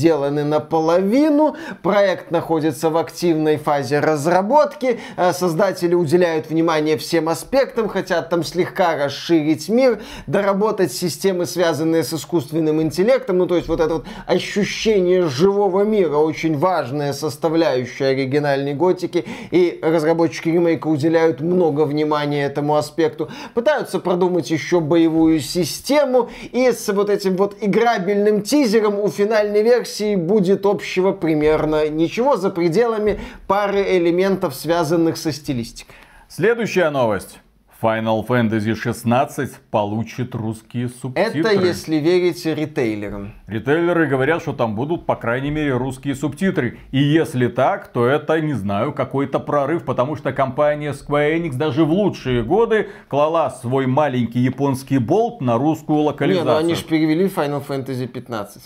наполовину. Проект находится в активной фазе разработки. Э, Создатели уделяют внимание всем аспектам, хотят там слегка расширить мир, доработать системы, связанные с искусственным интеллектом. Ну, то есть вот это вот ощущение живого мира, очень важная составляющая оригинальной готики. И разработчики ремейка уделяют много внимания этому аспекту. Пытаются продумать еще боевую систему. И с вот этим вот играбельным тизером у финальной версии будет общего примерно ничего за пределами пары элементов, связанных со стилистикой. Следующая новость. Final Fantasy 16 получит русские субтитры. Это если верить ритейлерам. Ритейлеры говорят, что там будут, по крайней мере, русские субтитры. И если так, то это, не знаю, какой-то прорыв, потому что компания Square Enix даже в лучшие годы клала свой маленький японский болт на русскую Не, локализацию. ну они же перевели Final Fantasy 15.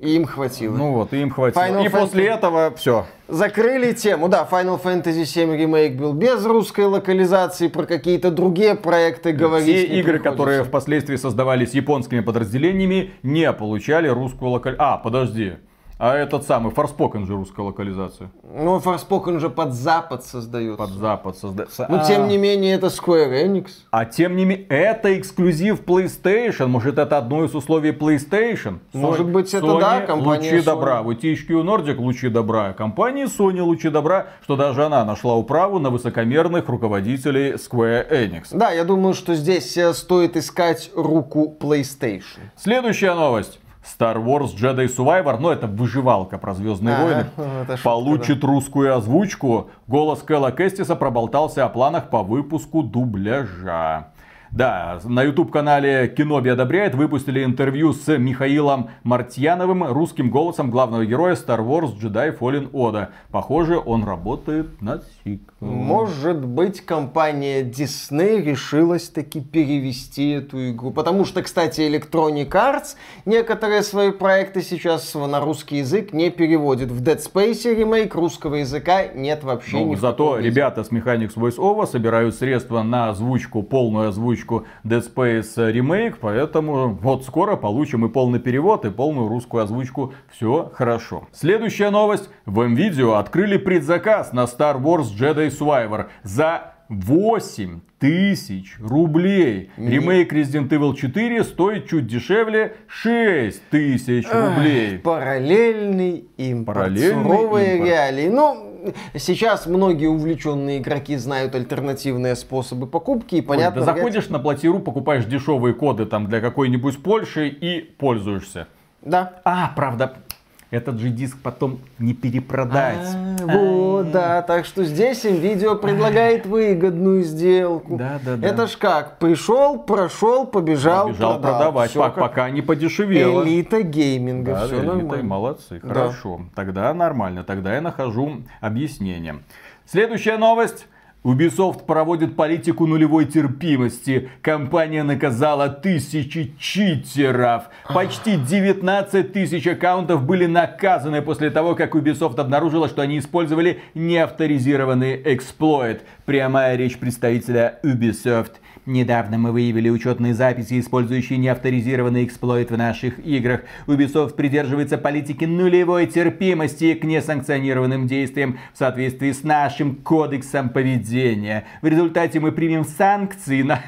И им хватило. Ну вот, и им хватило. Final и после Fantasy- этого все. Закрыли тему. Да, Final Fantasy 7 ремейк был без русской локализации. Про какие-то другие проекты говорить Все игры, приходится. которые впоследствии создавались японскими подразделениями, не получали русскую локализацию. А, подожди. А этот самый Forspoken же русская локализация. Ну, Forspoken же под Запад создается. Под Запад создается. Но тем не менее это Square Enix. А тем не менее, это эксклюзив PlayStation. Может, это одно из условий PlayStation? Может Sony- быть, это Sony да, компания Лучи Sony. добра. Вот THQ Nordic лучи добра. Компания Sony лучи добра, что даже она нашла управу на высокомерных руководителей Square Enix. Да, я думаю, что здесь э, стоит искать руку PlayStation. Следующая новость. Star Wars Jedi Survivor, ну это выживалка про Звездные Ага, войны, это шутка, получит русскую озвучку. Голос Кэлла Кэстиса проболтался о планах по выпуску дубляжа. Да, на YouTube-канале Киноби одобряет выпустили интервью с Михаилом Мартьяновым, русским голосом главного героя Star Wars Jedi Fallen Order. Похоже, он работает над сиквелом. Может быть, компания Disney решилась таки перевести эту игру. Потому что, кстати, Electronic Arts некоторые свои проекты сейчас на русский язык не переводит. В Dead Space ремейк русского языка нет вообще Ну, ни зато ребята с Mechanics Voice Over собирают средства на озвучку, полную озвучку Dead Space ремейк, поэтому вот скоро получим и полный перевод, и полную русскую озвучку. Все хорошо. Следующая новость. В MVideo открыли предзаказ на Star Wars Jedi Survivor за 8 тысяч рублей. Ремейк Resident Evil 4 стоит чуть дешевле 6 тысяч рублей. Параллельный импорт. Параллельный Суровые импорт. реалии. Ну, сейчас многие увлеченные игроки знают альтернативные способы покупки. И Ой, понятно, да вряд- заходишь на платиру, покупаешь дешевые коды там для какой-нибудь Польши и пользуешься. Да. А, правда, этот же диск потом не перепродать. А, Вот, да, так что здесь им видео предлагает выгодную сделку. Да, да, да. Это ж как, пришел, прошел, побежал, Побежал продал. продавать, пока не подешевело. Элита гейминга, Да, все элита, нормально. молодцы, Да. хорошо. Тогда нормально, тогда я нахожу объяснение. Следующая новость. Ubisoft проводит политику нулевой терпимости. Компания наказала тысячи читеров. Почти 19 тысяч аккаунтов были наказаны после того, как Ubisoft обнаружила, что они использовали неавторизированный эксплойт. Прямая речь представителя Ubisoft. Недавно мы выявили учетные записи, использующие неавторизированный эксплойт в наших играх. Ubisoft придерживается политики нулевой терпимости к несанкционированным действиям в соответствии с нашим кодексом поведения. В результате мы примем санкции на...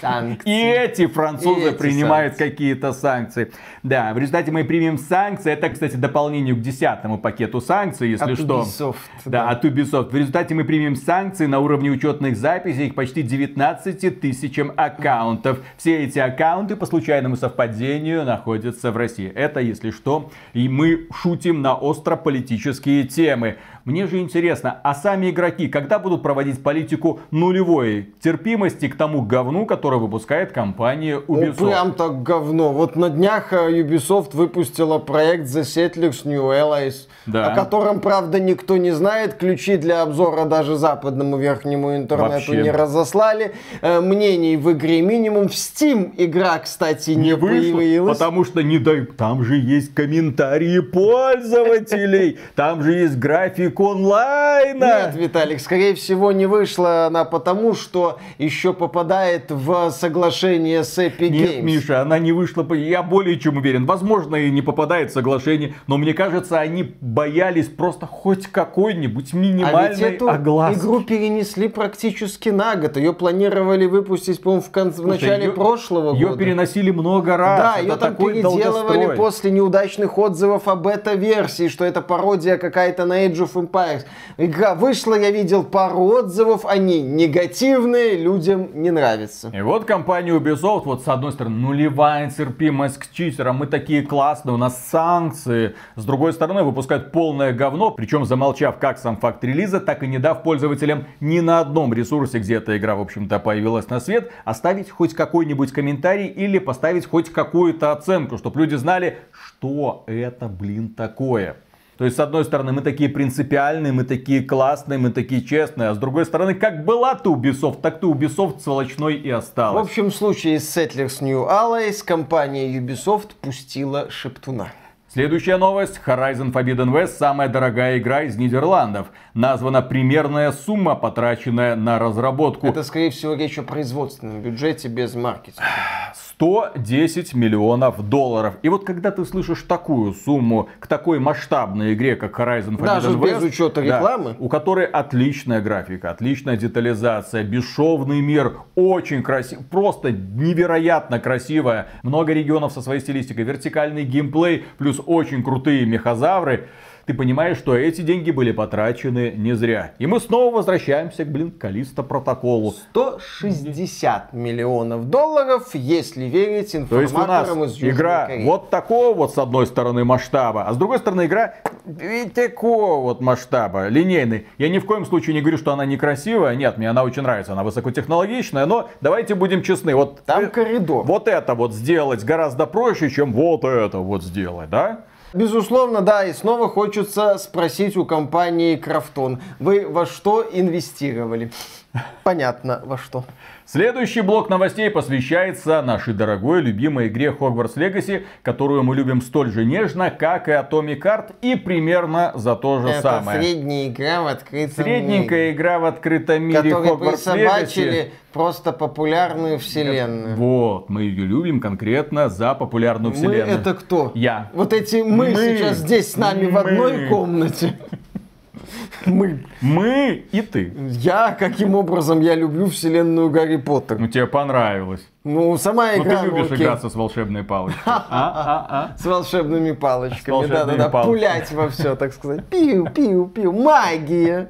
Санкции. И эти французы И эти принимают какие-то санкции. Да, в результате мы примем санкции. Это, кстати, дополнение к десятому пакету санкций, если От что. Ubisoft, Да, да. от Ubisoft. В результате мы примем санкции на уровне учетных записей их почти 19 тысячам аккаунтов. Все эти аккаунты по случайному совпадению находятся в России. Это, если что, и мы шутим на остро-политические темы. Мне же интересно, а сами игроки когда будут проводить политику нулевой терпимости к тому говну, которое выпускает компания Ну, Ubisoft? прям так говно. Вот на днях э, Ubisoft выпустила проект The Settlers New Allies, Да. о котором, правда, никто не знает. Ключи для обзора даже западному верхнему интернету Вообще. не разослали. Э, Мнений в игре минимум. В Steam игра, кстати, не, не вышло, появилась. потому что не дай, там же есть комментарии пользователей, там же есть график онлайна. Нет, Виталик, скорее всего, не вышла она потому, что еще попадает в соглашение с Epic Нет, Games. Миша, она не вышла, я более чем уверен. Возможно, и не попадает в соглашение, но мне кажется, они боялись просто хоть какой-нибудь А ведь минимальной эту огласки. игру перенесли практически на год. Ее планировали выпустить, по-моему, в, конце, в Слушай, начале её- прошлого Ее года. переносили много раз. Да, Это ее там переделывали долгострой. после неудачных отзывов о бета-версии, что это пародия какая-то на Age of Empires. Игра вышла, я видел пару отзывов, они негативные, людям не нравятся. И вот компания Ubisoft, вот с одной стороны, нулевая терпимость к читерам, мы такие классные, у нас санкции. С другой стороны, выпускают полное говно, причем замолчав как сам факт релиза, так и не дав пользователям ни на одном ресурсе, где эта игра, в общем-то, появилась на свет, оставить хоть какой-нибудь комментарий или поставить хоть какую-то оценку, чтобы люди знали, что это, блин, такое. То есть, с одной стороны, мы такие принципиальные, мы такие классные, мы такие честные, а с другой стороны, как была ты Ubisoft, так ты Ubisoft сволочной и В осталась. общем, в случае с Settlers New Allies компания Ubisoft пустила шептуна. Следующая новость. Horizon Forbidden West самая дорогая игра из Нидерландов. Названа примерная сумма, потраченная на разработку. Это, скорее всего, речь о производственном бюджете без маркетинга. 110 миллионов долларов. И вот когда ты слышишь такую сумму к такой масштабной игре, как Horizon Forbidden Даже West, без учета да, рекламы? у которой отличная графика, отличная детализация, бесшовный мир, очень красив, просто невероятно красивая, много регионов со своей стилистикой, вертикальный геймплей, плюс очень крутые мехозавры. Ты понимаешь, что эти деньги были потрачены не зря. И мы снова возвращаемся к, блин, Калиста протоколу. 160 миллионов долларов, если верить То есть у нас информаторам из Южной игра Кореи. вот такого вот с одной стороны масштаба, а с другой стороны игра и такого вот масштаба, линейный. Я ни в коем случае не говорю, что она некрасивая, нет, мне она очень нравится, она высокотехнологичная, но давайте будем честны, вот Там э, коридор. Вот это вот сделать гораздо проще, чем вот это вот сделать, да? Безусловно, да, и снова хочется спросить у компании Крафтон, вы во что инвестировали? Понятно, во что. Следующий блок новостей посвящается нашей дорогой любимой игре Hogwarts Legacy, которую мы любим столь же нежно, как и Atomic Heart, и примерно за то же Это самое. средняя игра в открытом Средненькая мире, игра в открытом мире которые Hogwarts Legacy. просто популярную вселенную. Вот, мы ее любим конкретно за популярную Мы вселенную. это кто? Я. Вот эти мы, Мы. сейчас здесь с нами в одной Мы. комнате. Мы. Мы и ты. Я, каким образом я люблю вселенную Гарри Поттер. Ну тебе понравилось. Ну, сама Ну игра, ты любишь ну, окей. играться с волшебной палочкой. А, а, а. С волшебными палочками, да-да-да, пулять во все, так сказать. Пиу-пиу-пиу, магия.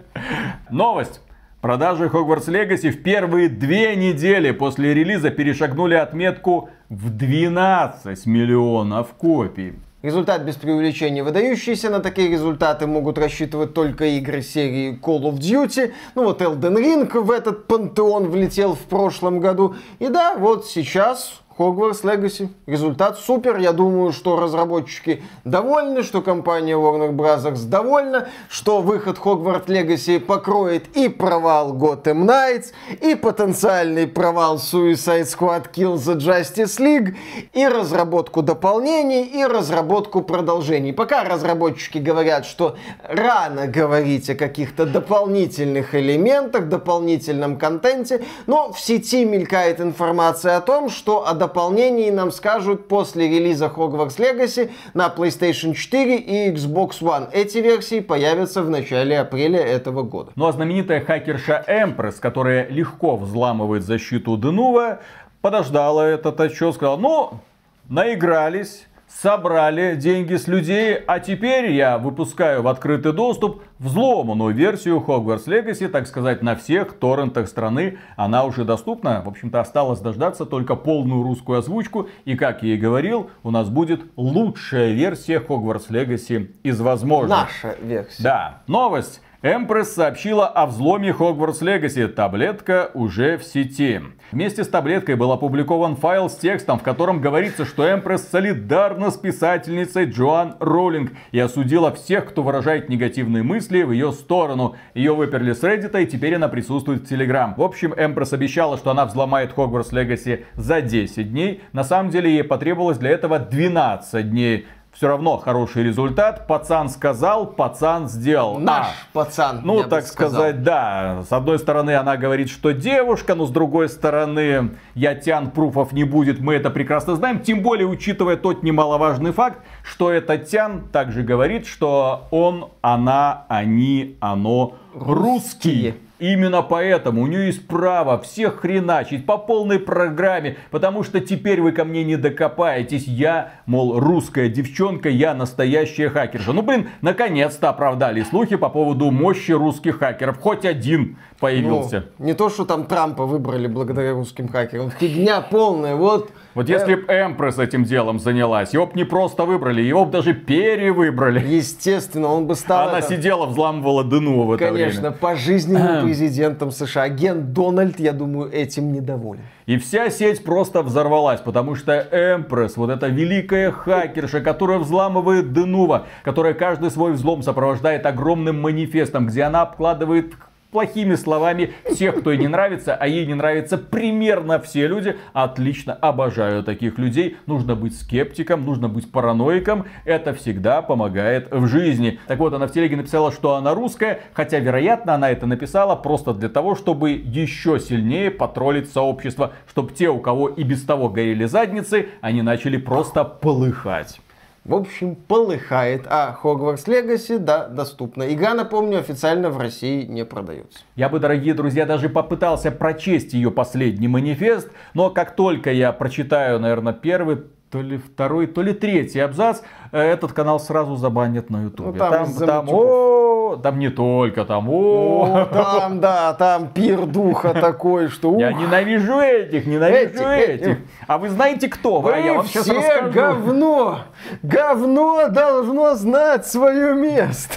Новость. Продажи Hogwarts Legacy в первые две недели после релиза перешагнули отметку в 12 миллионов копий. Результат без преувеличения выдающийся. На такие результаты могут рассчитывать только игры серии Call of Duty. Ну вот Elden Ring в этот пантеон влетел в прошлом году. И да, вот сейчас Hogwarts Legacy. Результат супер. Я думаю, что разработчики довольны, что компания Warner Bros. довольна, что выход Hogwarts Legacy покроет и провал Gotham Knights, и потенциальный провал Suicide Squad Kill the Justice League, и разработку дополнений, и разработку продолжений. Пока разработчики говорят, что рано говорить о каких-то дополнительных элементах, дополнительном контенте, но в сети мелькает информация о том, что о дополнении нам скажут после релиза Hogwarts Legacy на PlayStation 4 и Xbox One. Эти версии появятся в начале апреля этого года. Ну а знаменитая хакерша Empress, которая легко взламывает защиту Денува, подождала этот отчет, сказала, ну, наигрались, собрали деньги с людей, а теперь я выпускаю в открытый доступ взломанную версию Hogwarts Legacy, так сказать, на всех торрентах страны. Она уже доступна. В общем-то, осталось дождаться только полную русскую озвучку. И, как я и говорил, у нас будет лучшая версия Hogwarts Legacy из возможных. Наша версия. Да. Новость. Empress сообщила о взломе Hogwarts Legacy. Таблетка уже в сети. Вместе с таблеткой был опубликован файл с текстом, в котором говорится, что Empress солидарна с писательницей Джоан Роулинг и осудила всех, кто выражает негативные мысли в ее сторону. Ее выперли с Reddit и теперь она присутствует в Telegram. В общем, Empress обещала, что она взломает Hogwarts Legacy за 10 дней. На самом деле ей потребовалось для этого 12 дней все равно хороший результат. Пацан сказал, пацан сделал. Наш А, пацан. ну, так сказал. сказать, да. С одной стороны, она говорит, что девушка, но с другой стороны, я тян пруфов не будет. Мы это прекрасно знаем. Тем более, учитывая тот немаловажный факт, что этот тян также говорит, что он, она, они, оно русский. Именно поэтому у нее есть право всех хреначить по полной программе, потому что теперь вы ко мне не докопаетесь. Я, мол, русская девчонка, я настоящая хакерша. Ну, блин, наконец-то оправдали слухи по поводу мощи русских хакеров. Хоть один появился. Ну, не то, что там Трампа выбрали благодаря русским хакерам. Фигня полная. Вот. Вот если бы Эмпресс этим делом занялась, его бы не просто выбрали, его бы даже перевыбрали. Естественно, он бы стал... Она это, сидела, взламывала ДНУ в это Конечно, время. пожизненным президентом США. Агент Дональд, я думаю, этим недоволен. И вся сеть просто взорвалась, потому что Эмпресс, вот эта великая хакерша, которая взламывает Денува, которая каждый свой взлом сопровождает огромным манифестом, где она обкладывает плохими словами всех, кто ей не нравится, а ей не нравятся примерно все люди. Отлично, обожаю таких людей. Нужно быть скептиком, нужно быть параноиком. Это всегда помогает в жизни. Так вот, она в телеге написала, что она русская, хотя, вероятно, она это написала просто для того, чтобы еще сильнее потроллить сообщество, чтобы те, у кого и без того горели задницы, они начали просто полыхать. В общем, полыхает. А Hogwarts Legacy, да, доступна. Игра, напомню, официально в России не продается. Я бы, дорогие друзья, даже попытался прочесть ее последний манифест, но как только я прочитаю, наверное, первый, то ли второй, то ли третий абзац, э, этот канал сразу забанят на ютубе. Ну, там там, там, о, там не только, там, о. О, там, да, там пир духа такой, что Я ненавижу этих, ненавижу Этих. А вы знаете кто? вы? А я вам сейчас все расскажу. говно. Говно должно знать свое место.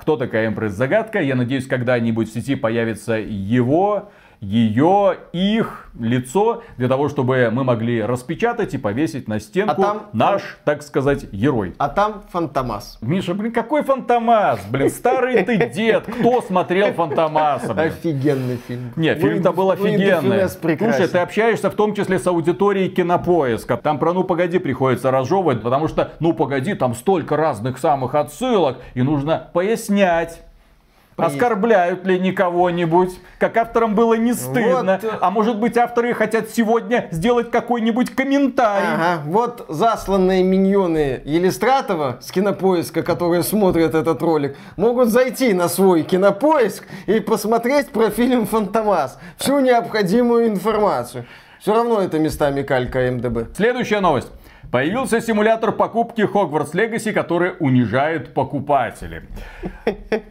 Кто такая Эмпресс Загадка? Я надеюсь, когда-нибудь в сети появится его, ее, их лицо, для того, чтобы мы могли распечатать и повесить на стенку А там- наш, так сказать, герой. А там Фантомас. Миша, блин, какой Фантомас? Блин, старый ты дед. Кто смотрел Фантомаса? блин? Офигенный фильм. Не, фильм-то был офигенный. Слушай, ты общаешься в том числе с аудиторией кинопоиска. Там про ну погоди приходится разжевывать, потому что ну погоди, там столько разных самых отсылок, и нужно пояснять. Оскорбляют ли они кого-нибудь? Как авторам было не стыдно. Вот, А может быть авторы хотят сегодня сделать какой-нибудь комментарий. Ага, вот засланные миньоны Елистратова с кинопоиска, которые смотрят этот ролик, могут зайти на свой кинопоиск и посмотреть про фильм Фантомас. Всю необходимую информацию. Все равно это местами калька МДБ. Следующая новость. Появился симулятор покупки Hogwarts Legacy, который унижает покупателей.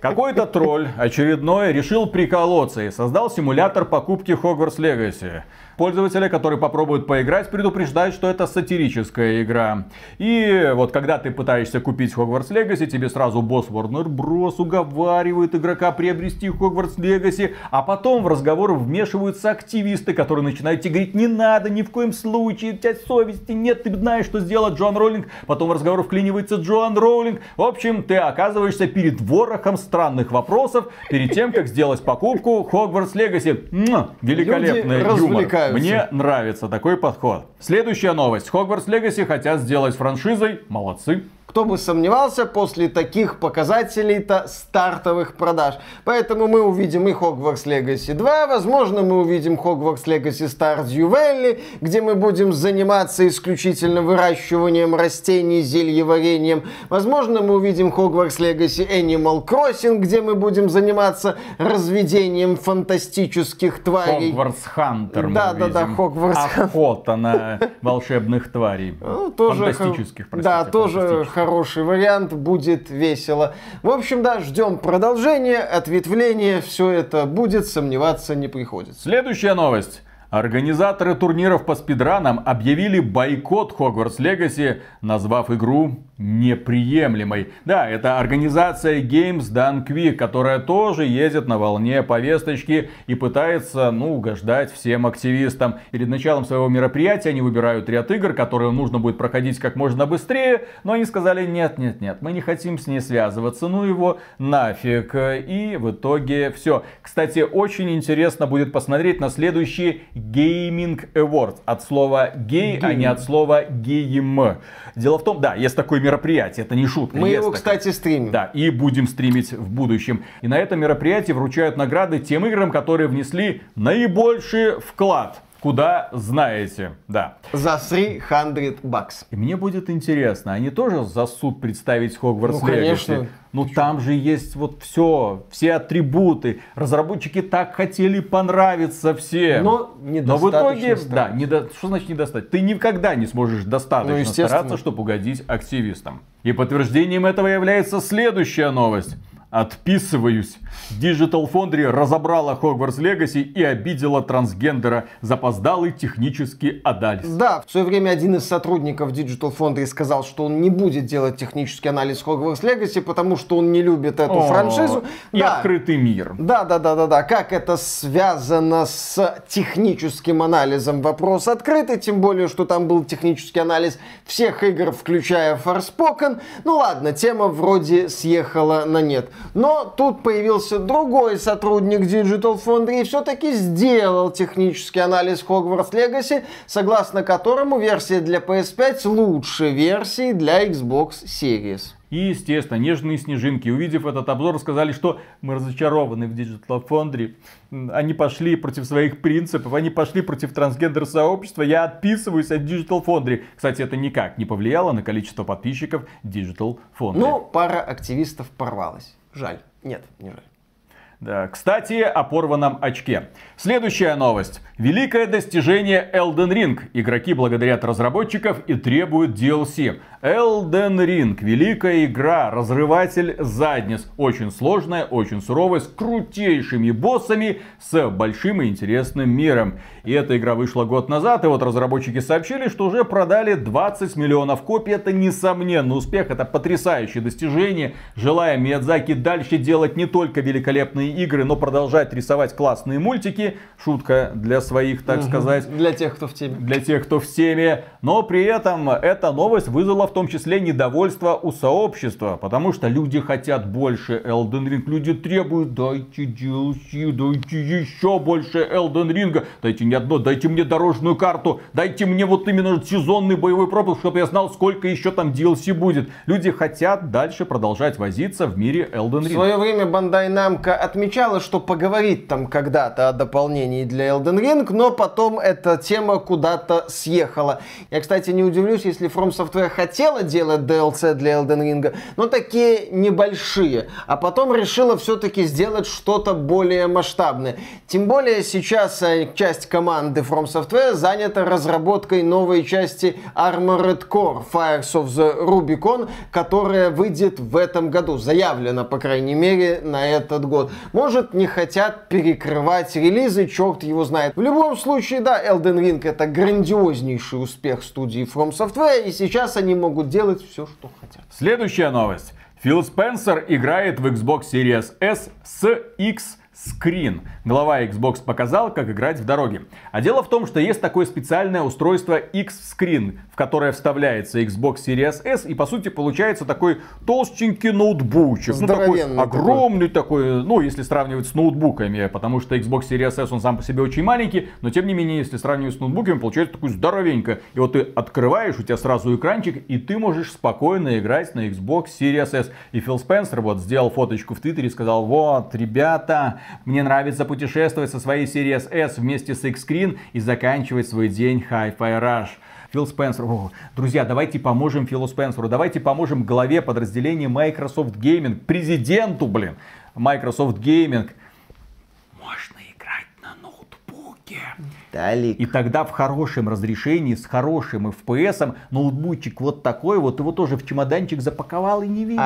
Какой-то тролль очередной решил приколоться и создал симулятор покупки Hogwarts Legacy. Пользователи, которые попробуют поиграть, предупреждают, что это сатирическая игра. И вот когда ты пытаешься купить Hogwarts Legacy, тебе сразу босс Warner Bros. уговаривает игрока приобрести Hogwarts Legacy, а потом в разговор вмешиваются активисты, которые начинают тебе говорить, не надо ни в коем случае, у тебя совести нет, ты знаешь, что сделать Джоан Роллинг. Потом в разговор вклинивается Джоан Роллинг. В общем, ты оказываешься перед ворохом странных вопросов перед тем, как сделать покупку Legacy. Муа, великолепный Люди юмор. Развлекаются. Мне нравится такой подход. Следующая новость. Hogwarts Legacy хотят сделать франшизой. Молодцы. Кто бы сомневался после таких показателей-то стартовых продаж. Поэтому мы увидим и Hogwarts Legacy 2, возможно, мы увидим Hogwarts Legacy Stardew Valley, где мы будем заниматься исключительно выращиванием растений, зельеварением. Возможно, мы увидим Hogwarts Legacy Animal Crossing, где мы будем заниматься разведением фантастических тварей. Hogwarts Hunter мы Да, да, да, Hunter. Охота на волшебных тварей. Ну, тоже Фантастических, простите. Да, тоже. Хороший вариант, будет весело. В общем, да, ждем продолжения, ответвления, все это будет, сомневаться не приходится. Следующая новость. Организаторы турниров по спидранам объявили бойкот Hogwarts Legacy, назвав игру неприемлемой. Да, это организация Games Done Quick, которая тоже ездит на волне повесточки и пытается, ну, угождать всем активистам. Перед началом своего мероприятия они выбирают ряд игр, которые нужно будет проходить как можно быстрее, но они сказали, нет, нет, нет, мы не хотим с ней связываться, ну его нафиг. И в итоге все. Кстати, очень интересно будет посмотреть на следующий Gaming Awards. От слова гей, а не от слова гейм. Дело в том, да, есть такое мероприятие, это не шутка. Мы его, такое. кстати, стримим. Да, и будем стримить в будущем. И на этом мероприятии вручают награды тем играм, которые внесли наибольший вклад. Куда знаете, да. За 300 бакс. И мне будет интересно, они тоже за суд представить Хогвартс Ну, конечно. Ну там же есть вот все, все атрибуты. Разработчики так хотели понравиться всем. Но Но в недостаточно итоге, да, стараются. недо- что значит не достать? Ты никогда не сможешь достаточно Ну, стараться, чтобы угодить активистам. И подтверждением этого является следующая новость. Отписываюсь. Digital Foundry разобрала Hogwarts Legacy и обидела трансгендера. Запоздалый технический анализ. Да, в свое время один из сотрудников Digital Foundry сказал, что он не будет делать технический анализ Hogwarts Legacy, потому что он не любит эту О, франшизу. И Да. открытый мир. Да, да, да, да, да. Как это связано с техническим анализом? Вопрос открытый, тем более, что там был технический анализ всех игр, включая Forspoken. Ну ладно, тема вроде съехала на нет. Но тут появился другой сотрудник Digital Foundry и все-таки сделал технический анализ Hogwarts Legacy, согласно которому версия для PS5 лучше версии для Xbox Series. И, естественно, нежные снежинки, увидев этот обзор, сказали, что мы разочарованы в Digital Foundry. Они пошли против своих принципов, они пошли против трансгендер сообщества. Я отписываюсь от Digital Foundry. Кстати, это никак не повлияло на количество подписчиков Digital Foundry. Ну, пара активистов порвалась. Жаль. Нет, не жаль. Да, кстати, о порванном очке. Следующая новость. Великое достижение Elden Ring. Игроки благодарят разработчиков и требуют DLC. Elden Ring. Великая игра. Разрыватель задниц. Очень сложная, очень суровая, с крутейшими боссами, с большим и интересным миром. И эта игра вышла год назад, и вот разработчики сообщили, что уже продали 20 миллионов копий. Это несомненный успех, это потрясающее достижение. Желаем Миядзаки дальше делать не только великолепные игры, но продолжать рисовать классные мультики. Шутка для своих, так сказать Для тех, кто в теме. для тех, кто в теме. Но при этом эта новость вызвала в том числе недовольство у сообщества, потому что люди хотят больше Elden Ring, люди требуют дайте DLC, дайте еще больше Elden Ring, дайте мне одно, дайте мне дорожную карту, дайте мне вот именно сезонный боевой пропуск, чтобы я знал, сколько еще там DLC будет. Люди хотят дальше продолжать возиться в мире Elden В Ring. свое время Бандай Намка отмечала, что поговорит там когда-то о дополнении для Elden Ring, но потом эта тема куда-то съехала. Я, кстати, не удивлюсь, если From Software хотела делать DLC для Elden Ring, но такие небольшие, а потом решила все-таки сделать что-то более масштабное. Тем более сейчас э, часть команды From Software занята разработкой новой части Armored Core Fires of the Rubicon, которая выйдет в этом году. Заявлено, по крайней мере, на этот год. Может, не хотят перекрывать релизы, черт его знает. В любом случае, да, Elden Ring это грандиознейший успех студии From Software, и сейчас они могут делать все, что хотят. Следующая новость. Фил Спенсер играет в Xbox Series S с X Screen. Глава Xbox показал, как играть в дороге. А дело в том, что есть такое специальное устройство X-Screen, в которое вставляется Xbox Series S, и по сути получается такой толстенький ноутбучик. Ну, такой огромный такой, ну, если сравнивать с ноутбуками, потому что Xbox Series S, он сам по себе очень маленький, но тем не менее, если сравнивать с ноутбуками, получается такой здоровенько. И вот ты открываешь, у тебя сразу экранчик, и ты можешь спокойно играть на Xbox Series S. И Фил Спенсер вот сделал фоточку в Твиттере и сказал, вот, ребята, мне нравится путешествовать со своей Series S вместе с X-Screen и заканчивать свой день Hi-Fi Rush. Фил Спенсер. О, друзья, давайте поможем Филу Спенсеру, давайте поможем главе подразделения Microsoft Gaming, президенту, блин, Microsoft Gaming. Можно играть на ноутбуке. Талик. И тогда в хорошем разрешении, с хорошим FPS, ноутбучик вот такой вот, его тоже в чемоданчик запаковал и не видно.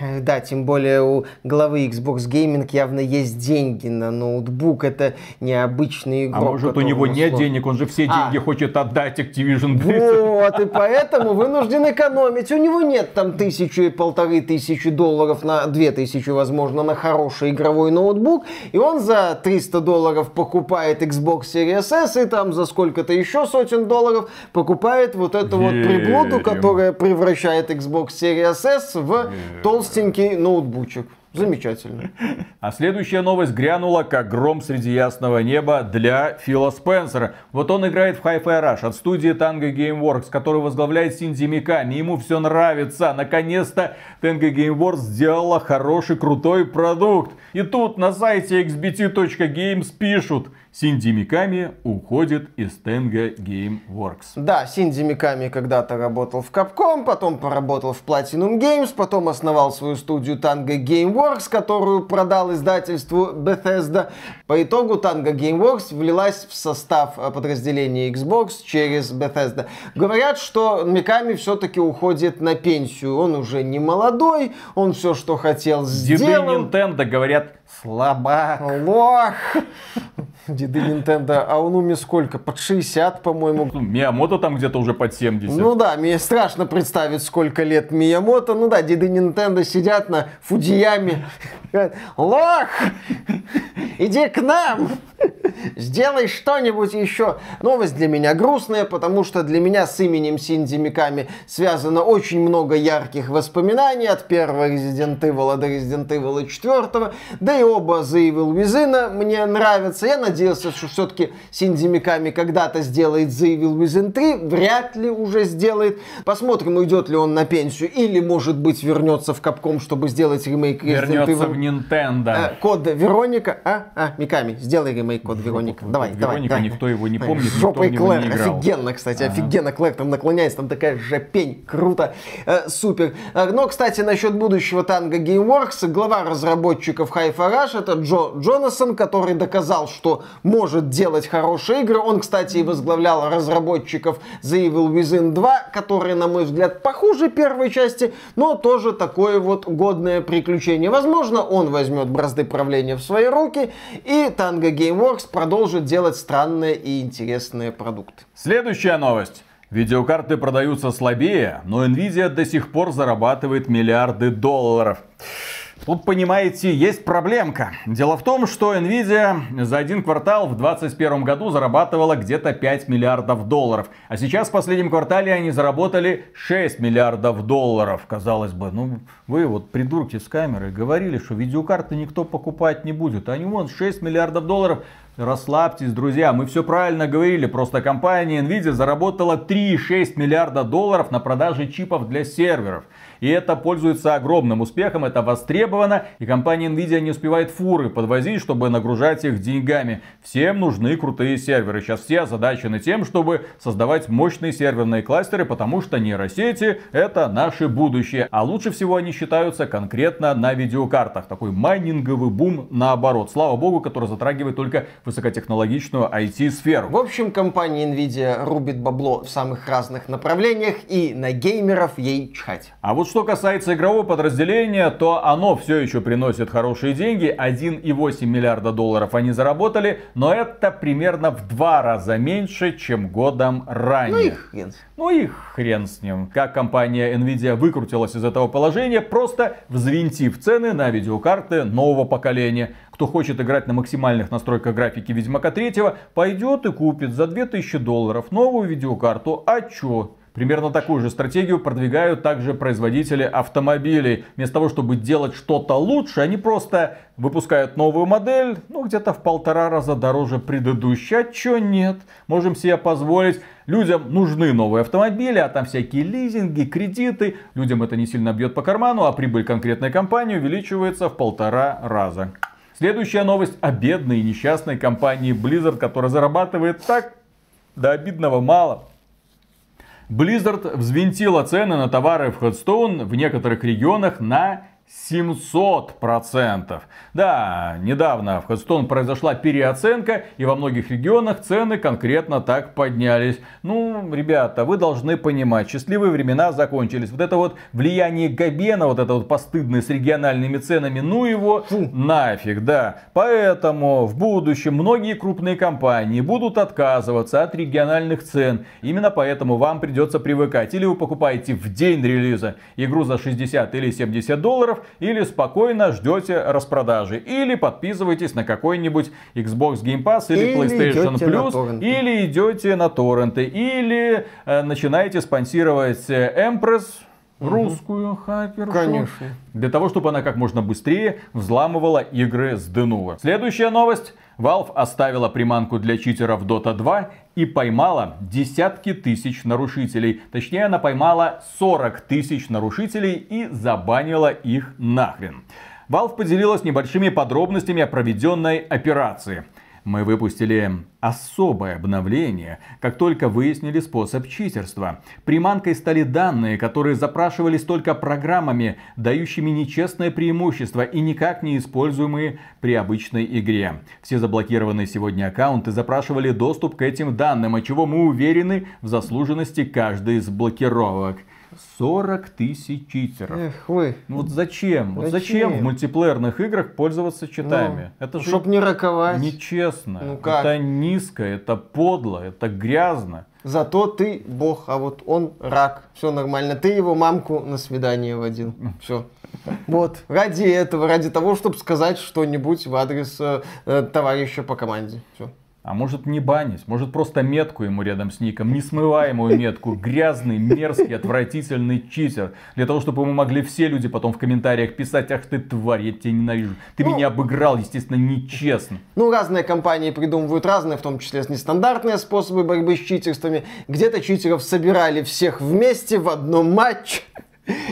А, да, тем более у главы Xbox Gaming явно есть деньги на ноутбук, это необычный игрок. А может у него нет слов... денег, он же все а. деньги хочет отдать Activision Blizzard. Вот, и поэтому вынужден экономить. У него нет там тысячи и полторы тысячи долларов на две тысячи, возможно, на хороший игровой ноутбук, и он за 300 долларов покупает Xbox Series процесс и там за сколько-то еще сотен долларов покупает вот эту вот приблуду, которая превращает Xbox Series S в толстенький ноутбучек. Замечательно. А следующая новость грянула как гром среди ясного неба для Фила Спенсера. Вот он играет в Hi-Fi Rush от студии Tango Gameworks, который возглавляет Синди Миками. Ему все нравится. Наконец-то Tango Gameworks сделала хороший, крутой продукт. И тут на сайте xbt.games пишут, Синди Миками уходит из Tenga Gameworks. Да, Синди Миками когда-то работал в Capcom, потом поработал в Platinum Games, потом основал свою студию Tango Gameworks, которую продал издательству Bethesda. По итогу Tango Gameworks влилась в состав э, подразделения Xbox через Bethesda. Говорят, что Миками все-таки уходит на пенсию. Он уже не молодой, он все, что хотел, сделал. Деды Nintendo говорят, слабак. Лох! Деды Nintendo, а он уме сколько? Под 60, по-моему. Ну, Миямото там где-то уже под 70. Ну да, мне страшно представить, сколько лет Миямото. Ну да, деды Nintendo сидят на Фудияме. Лох! Иди к нам! Сделай что-нибудь еще. Новость для меня грустная, потому что для меня с именем Синди Миками связано очень много ярких воспоминаний от первого Resident Evil до Resident Evil 4. Да и оба The Evil Within мне нравятся. Я надеялся, что все-таки Синди Миками когда-то сделает The Evil Within 3. Вряд ли уже сделает. Посмотрим, уйдет ли он на пенсию или, может быть, вернется в Капком, чтобы сделать ремейк Resident вернется Evil. в Nintendo. А, код Вероника. А, а, Миками, сделай ремейк код Вероника. Давай, Вероника, давай, никто его не помнит, Жопой никто Клэр. не играл. Офигенно, кстати, ага. офигенно. Клэр там наклоняется, там такая жопень. Круто. Э, супер. Э, но, кстати, насчет будущего танга Gameworks, глава разработчиков Hi-Fi Rush это Джо Джонасон, который доказал, что может делать хорошие игры. Он, кстати, и возглавлял разработчиков The Evil Within 2, которые, на мой взгляд, похуже первой части, но тоже такое вот годное приключение. Возможно, он возьмет бразды правления в свои руки, и Tango Gameworks продолжит делать странные и интересные продукты. Следующая новость. Видеокарты продаются слабее, но Nvidia до сих пор зарабатывает миллиарды долларов. Тут, понимаете, есть проблемка. Дело в том, что Nvidia за один квартал в 2021 году зарабатывала где-то 5 миллиардов долларов. А сейчас в последнем квартале они заработали 6 миллиардов долларов. Казалось бы, ну вы вот придурки с камерой говорили, что видеокарты никто покупать не будет. Они вон 6 миллиардов долларов. Расслабьтесь, друзья, мы все правильно говорили, просто компания Nvidia заработала 3,6 миллиарда долларов на продаже чипов для серверов. И это пользуется огромным успехом, это востребовано, и компания Nvidia не успевает фуры подвозить, чтобы нагружать их деньгами. Всем нужны крутые серверы. Сейчас все озадачены тем, чтобы создавать мощные серверные кластеры, потому что нейросети это наше будущее. А лучше всего они считаются конкретно на видеокартах. Такой майнинговый бум наоборот. Слава богу, который затрагивает только высокотехнологичную IT-сферу. В общем, компания Nvidia рубит бабло в самых разных направлениях, и на геймеров ей чхать. А вот что касается игрового подразделения, то оно все еще приносит хорошие деньги. 1,8 миллиарда долларов они заработали, но это примерно в два раза меньше, чем годом ранее. Ну и хрен. Ну и хрен с ним. Как компания Nvidia выкрутилась из этого положения, просто взвинтив цены на видеокарты нового поколения. Кто хочет играть на максимальных настройках графики Ведьмака 3, пойдет и купит за 2000 долларов новую видеокарту. А чё? Примерно такую же стратегию продвигают также производители автомобилей. Вместо того, чтобы делать что-то лучше, они просто выпускают новую модель, ну где-то в полтора раза дороже предыдущей. А чё нет? Можем себе позволить. Людям нужны новые автомобили, а там всякие лизинги, кредиты. Людям это не сильно бьет по карману, а прибыль конкретной компании увеличивается в полтора раза. Следующая новость о бедной и несчастной компании Blizzard, которая зарабатывает так до обидного мало. Blizzard взвинтила цены на товары в Headstone в некоторых регионах на 700%. Да, недавно в Headstone произошла переоценка, и во многих регионах цены конкретно так поднялись. Ну, ребята, вы должны понимать, счастливые времена закончились. Вот это вот влияние Габена, вот это вот постыдное с региональными ценами, ну его Фу. нафиг, да. Поэтому в будущем многие крупные компании будут отказываться от региональных цен. Именно поэтому вам придется привыкать. Или вы покупаете в день релиза игру за 60 или 70 долларов, долларов, или спокойно ждете распродажи, или подписывайтесь на какой-нибудь Xbox Game Pass или, или PlayStation Plus, или идете на торренты, или э, начинаете спонсировать э, Empress, русскую хапершу. Конечно. Для того, чтобы она как можно быстрее взламывала игры с Денува. Следующая новость. Valve оставила приманку для читеров Dota 2 и поймала десятки тысяч нарушителей. Точнее, она поймала 40 тысяч нарушителей и забанила их нахрен. Valve поделилась небольшими подробностями о проведенной операции. Мы выпустили особое обновление, как только выяснили способ читерства. Приманкой стали данные, которые запрашивались только программами, дающими нечестное преимущество и никак не используемые при обычной игре. Все заблокированные сегодня аккаунты запрашивали доступ к этим данным, от чего мы уверены в заслуженности каждой из блокировок. 40 тысяч читеров. Эх вы. Ну вот зачем? Вот зачем в мультиплеерных играх пользоваться читами? Ну, это же чтоб не раковать. Нечестно. Ну как? Это низко, это подло, это грязно. Зато ты бог, а вот он рак. Все нормально. Ты его мамку на свидание водил. Все. Вот. Ради этого, ради того, чтобы сказать что-нибудь в адрес э, э товарища по команде. Все. А может не банить, может просто метку ему рядом с ником, несмываемую метку, грязный, мерзкий, отвратительный читер. Для того, чтобы ему могли все люди потом в комментариях писать, ах ты тварь, я тебя ненавижу. Ты ну, меня обыграл, естественно, нечестно. Ну, разные компании придумывают разные, в том числе нестандартные способы борьбы с читерствами. Где-то читеров собирали всех вместе в одном матче.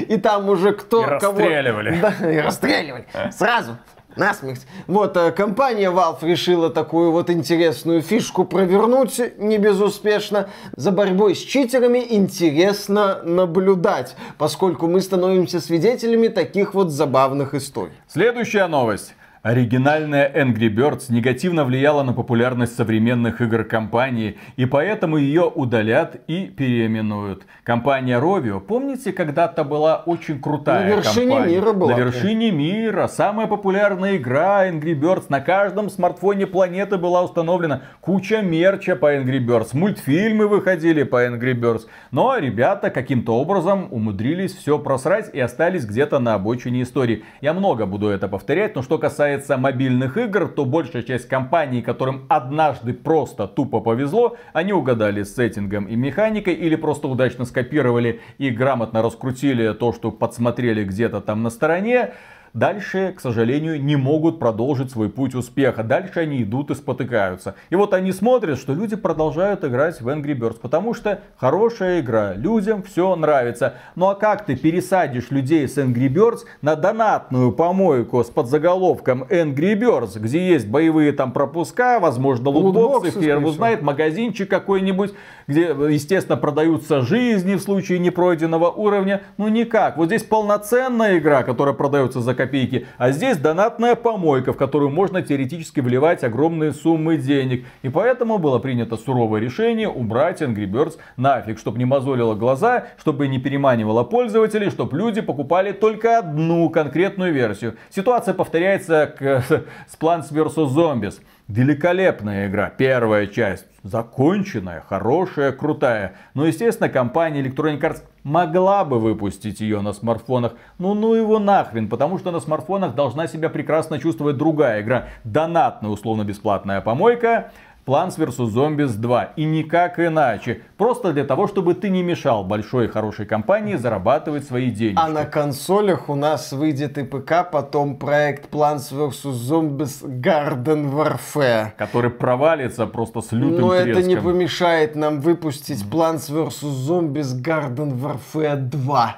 И там уже кто и кого... расстреливали. Да, и расстреливали. Сразу. Насмерть. Вот, э, компания Valve решила такую вот интересную фишку провернуть не безуспешно. За борьбой с читерами интересно наблюдать, поскольку мы становимся свидетелями таких вот забавных историй. Следующая новость. Оригинальная Angry Birds негативно влияла на популярность современных игр компании, и поэтому ее удалят и переименуют. Компания Rovio, помните, когда-то была очень крутая На вершине компания? мира была. На вершине мира. Самая популярная игра Angry Birds. На каждом смартфоне планеты была установлена куча мерча по Angry Birds. Мультфильмы выходили по Angry Birds. Но ребята каким-то образом умудрились все просрать и остались где-то на обочине истории. Я много буду это повторять, но что касается касается мобильных игр, то большая часть компаний, которым однажды просто тупо повезло, они угадали с сеттингом и механикой или просто удачно скопировали и грамотно раскрутили то, что подсмотрели где-то там на стороне дальше, к сожалению, не могут продолжить свой путь успеха. Дальше они идут и спотыкаются. И вот они смотрят, что люди продолжают играть в Angry Birds, потому что хорошая игра, людям все нравится. Ну а как ты пересадишь людей с Angry Birds на донатную помойку с подзаголовком Angry Birds, где есть боевые там пропуска, возможно лутбоксы, хер узнает, магазинчик какой-нибудь, где, естественно, продаются жизни в случае непройденного уровня. Ну никак. Вот здесь полноценная игра, которая продается за копейки копейки. А здесь донатная помойка, в которую можно теоретически вливать огромные суммы денег. И поэтому было принято суровое решение убрать Angry Birds нафиг, чтобы не мозолило глаза, чтобы не переманивало пользователей, чтобы люди покупали только одну конкретную версию. Ситуация повторяется к, с Plants vs. Zombies. Великолепная игра, первая часть, законченная, хорошая, крутая. Но, естественно, компания Electronic Arts могла бы выпустить ее на смартфонах. Ну, ну его нахрен, потому что на смартфонах должна себя прекрасно чувствовать другая игра. Донатная, условно-бесплатная помойка, Plants vs. Zombies 2. И никак иначе. Просто для того, чтобы ты не мешал большой и хорошей компании зарабатывать свои деньги. А на консолях у нас выйдет и ПК, потом проект Plants vs. Zombies Garden Warfare. Который провалится просто с лютым Но треском. это не помешает нам выпустить Plants vs. Zombies Garden Warfare 2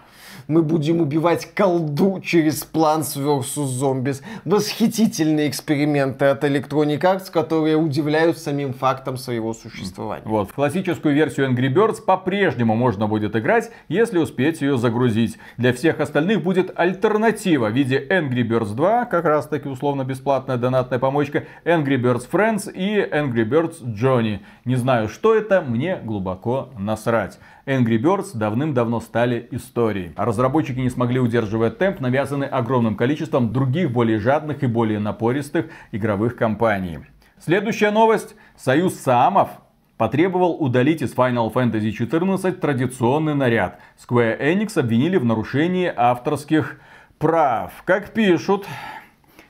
мы будем убивать колду через Plants vs. Zombies. Восхитительные эксперименты от Electronic Arts, которые удивляют самим фактом своего существования. Вот, в классическую версию Angry Birds по-прежнему можно будет играть, если успеть ее загрузить. Для всех остальных будет альтернатива в виде Angry Birds 2, как раз таки условно бесплатная донатная помочка, Angry Birds Friends и Angry Birds Johnny. Не знаю, что это, мне глубоко насрать. Angry Birds давным-давно стали историей. А разработчики не смогли удерживать темп, навязанный огромным количеством других более жадных и более напористых игровых компаний. Следующая новость. Союз Саамов потребовал удалить из Final Fantasy XIV традиционный наряд. Square Enix обвинили в нарушении авторских прав. Как пишут,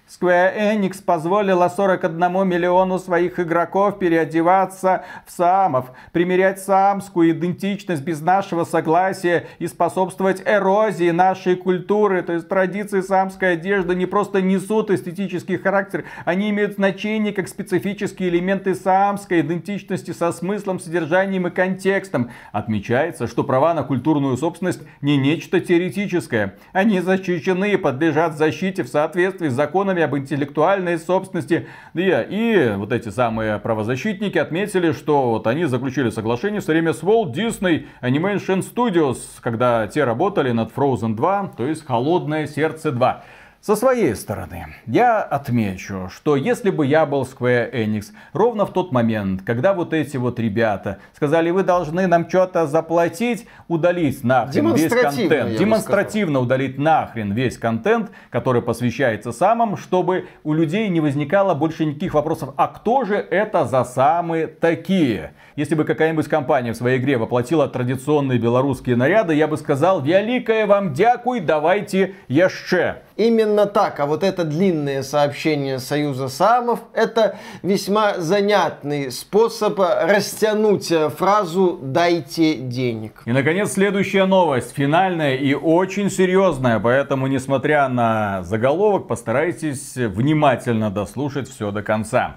Square Enix позволила 41 миллиону своих игроков переодеваться в самов, примерять самскую идентичность без нашего согласия и способствовать эрозии нашей культуры. То есть традиции самской одежды не просто несут эстетический характер, они имеют значение как специфические элементы самской идентичности со смыслом, содержанием и контекстом. Отмечается, что права на культурную собственность не нечто теоретическое. Они защищены и подлежат защите в соответствии с законами об интеллектуальной собственности. И, и вот эти самые правозащитники отметили, что вот они заключили соглашение все время с Walt Disney Animation Studios, когда те работали над Frozen 2, то есть Холодное сердце 2. Со своей стороны, я отмечу, что если бы я был Square Enix, ровно в тот момент, когда вот эти вот ребята сказали, вы должны нам что-то заплатить, удалить нахрен весь контент, демонстративно удалить нахрен весь контент, который посвящается самым, чтобы у людей не возникало больше никаких вопросов, а кто же это за самые такие? Если бы какая-нибудь компания в своей игре воплотила традиционные белорусские наряды, я бы сказал, великое вам дякуй, давайте еще. Именно так. А вот это длинное сообщение Союза Самов, это весьма занятный способ растянуть э, фразу «дайте денег». И, наконец, следующая новость. Финальная и очень серьезная. Поэтому, несмотря на заголовок, постарайтесь внимательно дослушать все до конца.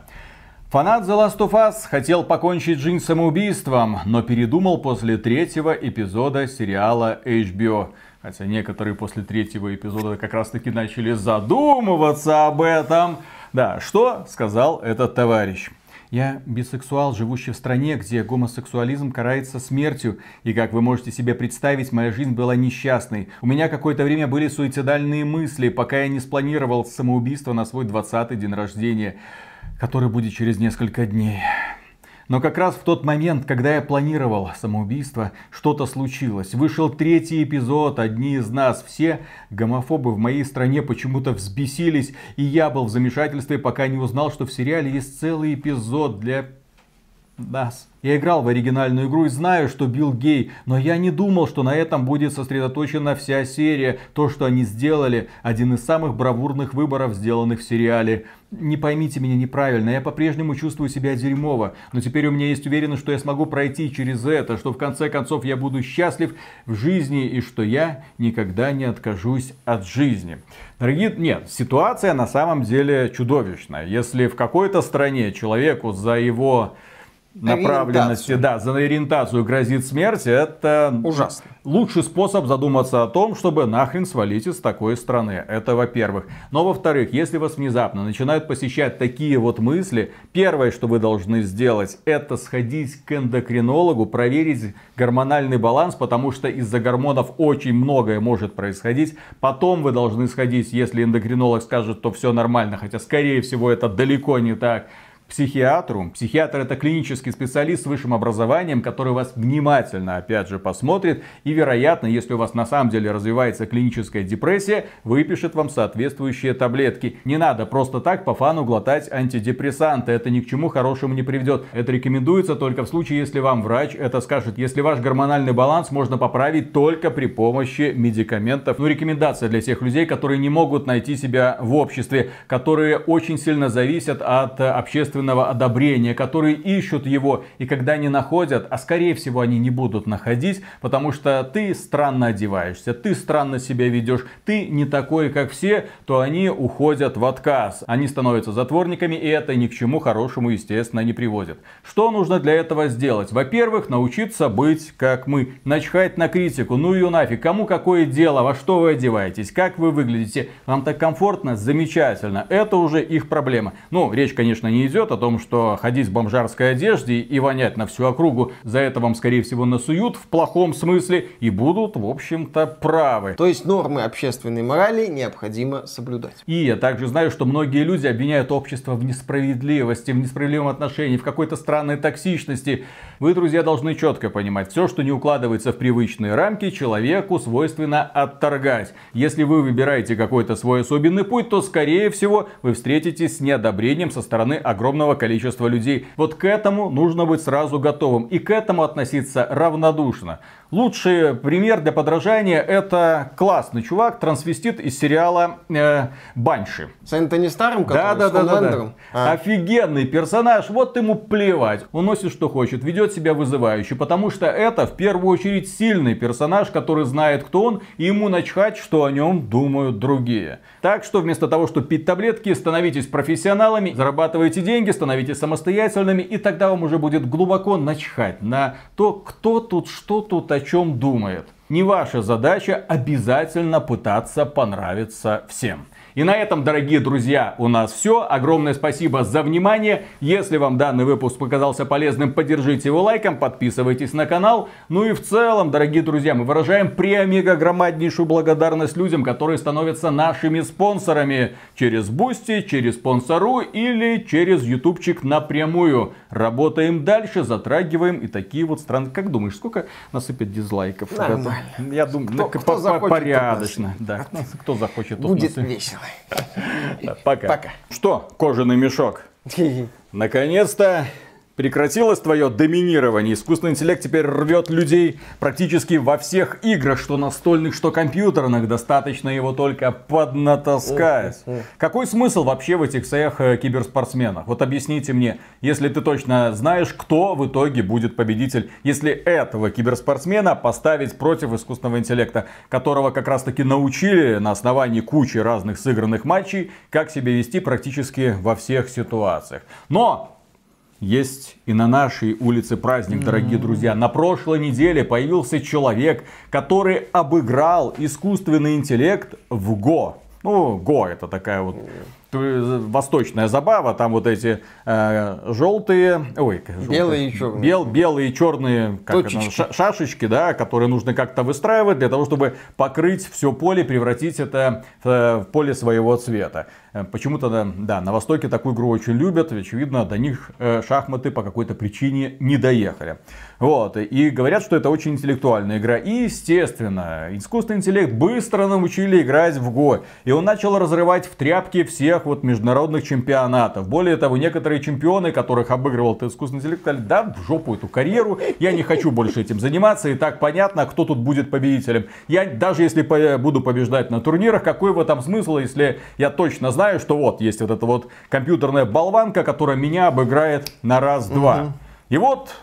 Фанат The Last of Us хотел покончить жизнь самоубийством, но передумал после третьего эпизода сериала HBO. Хотя некоторые после третьего эпизода как раз таки начали задумываться об этом. Да, что сказал этот товарищ? Я бисексуал, живущий в стране, где гомосексуализм карается смертью. И как вы можете себе представить, моя жизнь была несчастной. У меня какое-то время были суицидальные мысли, пока я не спланировал самоубийство на свой 20-й день рождения который будет через несколько дней. Но как раз в тот момент, когда я планировал самоубийство, что-то случилось. Вышел третий эпизод, одни из нас, все гомофобы в моей стране почему-то взбесились, и я был в замешательстве, пока не узнал, что в сериале есть целый эпизод для нас. Я играл в оригинальную игру и знаю, что Билл гей, но я не думал, что на этом будет сосредоточена вся серия. То, что они сделали, один из самых бравурных выборов, сделанных в сериале. Не поймите меня неправильно, я по-прежнему чувствую себя дерьмово, но теперь у меня есть уверенность, что я смогу пройти через это, что в конце концов я буду счастлив в жизни и что я никогда не откажусь от жизни. Дорогие, нет, ситуация на самом деле чудовищная. Если в какой-то стране человеку за его направленности, да, за ориентацию грозит смерть, это ужасно. Лучший способ задуматься о том, чтобы нахрен свалить из такой страны. Это во-первых. Но во-вторых, если вас внезапно начинают посещать такие вот мысли, первое, что вы должны сделать, это сходить к эндокринологу, проверить гормональный баланс, потому что из-за гормонов очень многое может происходить. Потом вы должны сходить, если эндокринолог скажет, что все нормально, хотя скорее всего это далеко не так психиатру. Психиатр это клинический специалист с высшим образованием, который вас внимательно, опять же, посмотрит и, вероятно, если у вас на самом деле развивается клиническая депрессия, выпишет вам соответствующие таблетки. Не надо просто так по фану глотать антидепрессанты, это ни к чему хорошему не приведет. Это рекомендуется только в случае, если вам врач это скажет. Если ваш гормональный баланс можно поправить только при помощи медикаментов. Ну, рекомендация для тех людей, которые не могут найти себя в обществе, которые очень сильно зависят от общественного общественного одобрения, которые ищут его, и когда не находят, а скорее всего они не будут находить, потому что ты странно одеваешься, ты странно себя ведешь, ты не такой, как все, то они уходят в отказ. Они становятся затворниками, и это ни к чему хорошему, естественно, не приводит. Что нужно для этого сделать? Во-первых, научиться быть как мы. Начхать на критику, ну ее нафиг, кому какое дело, во что вы одеваетесь, как вы выглядите, вам так комфортно, замечательно. Это уже их проблема. Ну, речь, конечно, не идет о том, что ходить в бомжарской одежде и вонять на всю округу, за это вам, скорее всего, насуют в плохом смысле и будут, в общем-то, правы. То есть нормы общественной морали необходимо соблюдать. И я также знаю, что многие люди обвиняют общество в несправедливости, в несправедливом отношении, в какой-то странной токсичности. Вы, друзья, должны четко понимать, все, что не укладывается в привычные рамки, человеку свойственно отторгать. Если вы выбираете какой-то свой особенный путь, то, скорее всего, вы встретитесь с неодобрением со стороны огромного огромного количества людей. Вот к этому нужно быть сразу готовым и к этому относиться равнодушно. Лучший пример для подражания это классный чувак, трансвестит из сериала э, Банши. С Энтони Старом, да, да, да, да, да. А. Офигенный персонаж, вот ему плевать. Он носит что хочет, ведет себя вызывающе, потому что это в первую очередь сильный персонаж, который знает, кто он, и ему начхать, что о нем думают другие. Так что вместо того, чтобы пить таблетки, становитесь профессионалами, зарабатывайте деньги, становитесь самостоятельными, и тогда вам уже будет глубоко начхать на то, кто тут, что тут, о чем думает. Не ваша задача обязательно пытаться понравиться всем. И на этом, дорогие друзья, у нас все. Огромное спасибо за внимание. Если вам данный выпуск показался полезным, поддержите его лайком, подписывайтесь на канал. Ну и в целом, дорогие друзья, мы выражаем преомега громаднейшую благодарность людям, которые становятся нашими спонсорами через Boosty, через Sponsr или через ютубчик напрямую. Работаем дальше, затрагиваем и такие вот страны. Как думаешь, сколько насыпят дизлайков? Нормально. Я думаю, кто, кто порядочно. Да. Кто захочет, Будет весело. Пока. Пока. Что, кожаный мешок? Наконец-то Прекратилось твое доминирование. Искусственный интеллект теперь рвет людей практически во всех играх, что настольных, что компьютерных. Достаточно его только поднатаскать. Какой смысл вообще в этих всех э, киберспортсменах? Вот объясните мне, если ты точно знаешь, кто в итоге будет победитель, если этого киберспортсмена поставить против искусственного интеллекта, которого как раз таки научили на основании кучи разных сыгранных матчей, как себя вести практически во всех ситуациях. Но есть и на нашей улице праздник, дорогие друзья. На прошлой неделе появился человек, который обыграл искусственный интеллект в Го. Ну, Го это такая вот восточная забава, там вот эти э, желтые, ой, желтые, белые и черные, бел, белые и черные как это, шашечки, да, которые нужно как-то выстраивать для того, чтобы покрыть все поле, превратить это в, в поле своего цвета. Э, почему-то, да, на Востоке такую игру очень любят, очевидно, до них э, шахматы по какой-то причине не доехали. Вот, и говорят, что это очень интеллектуальная игра. И, естественно, искусственный интеллект быстро научили играть в Го, и он начал разрывать в тряпки всех вот международных чемпионатов. Более того, некоторые чемпионы, которых обыгрывал этот искусственный интеллект, сказали, да, в жопу эту карьеру, я не хочу больше этим заниматься, и так понятно, кто тут будет победителем. Я даже если буду побеждать на турнирах, какой в этом смысл, если я точно знаю, что вот есть вот эта вот компьютерная болванка, которая меня обыграет на раз-два. И вот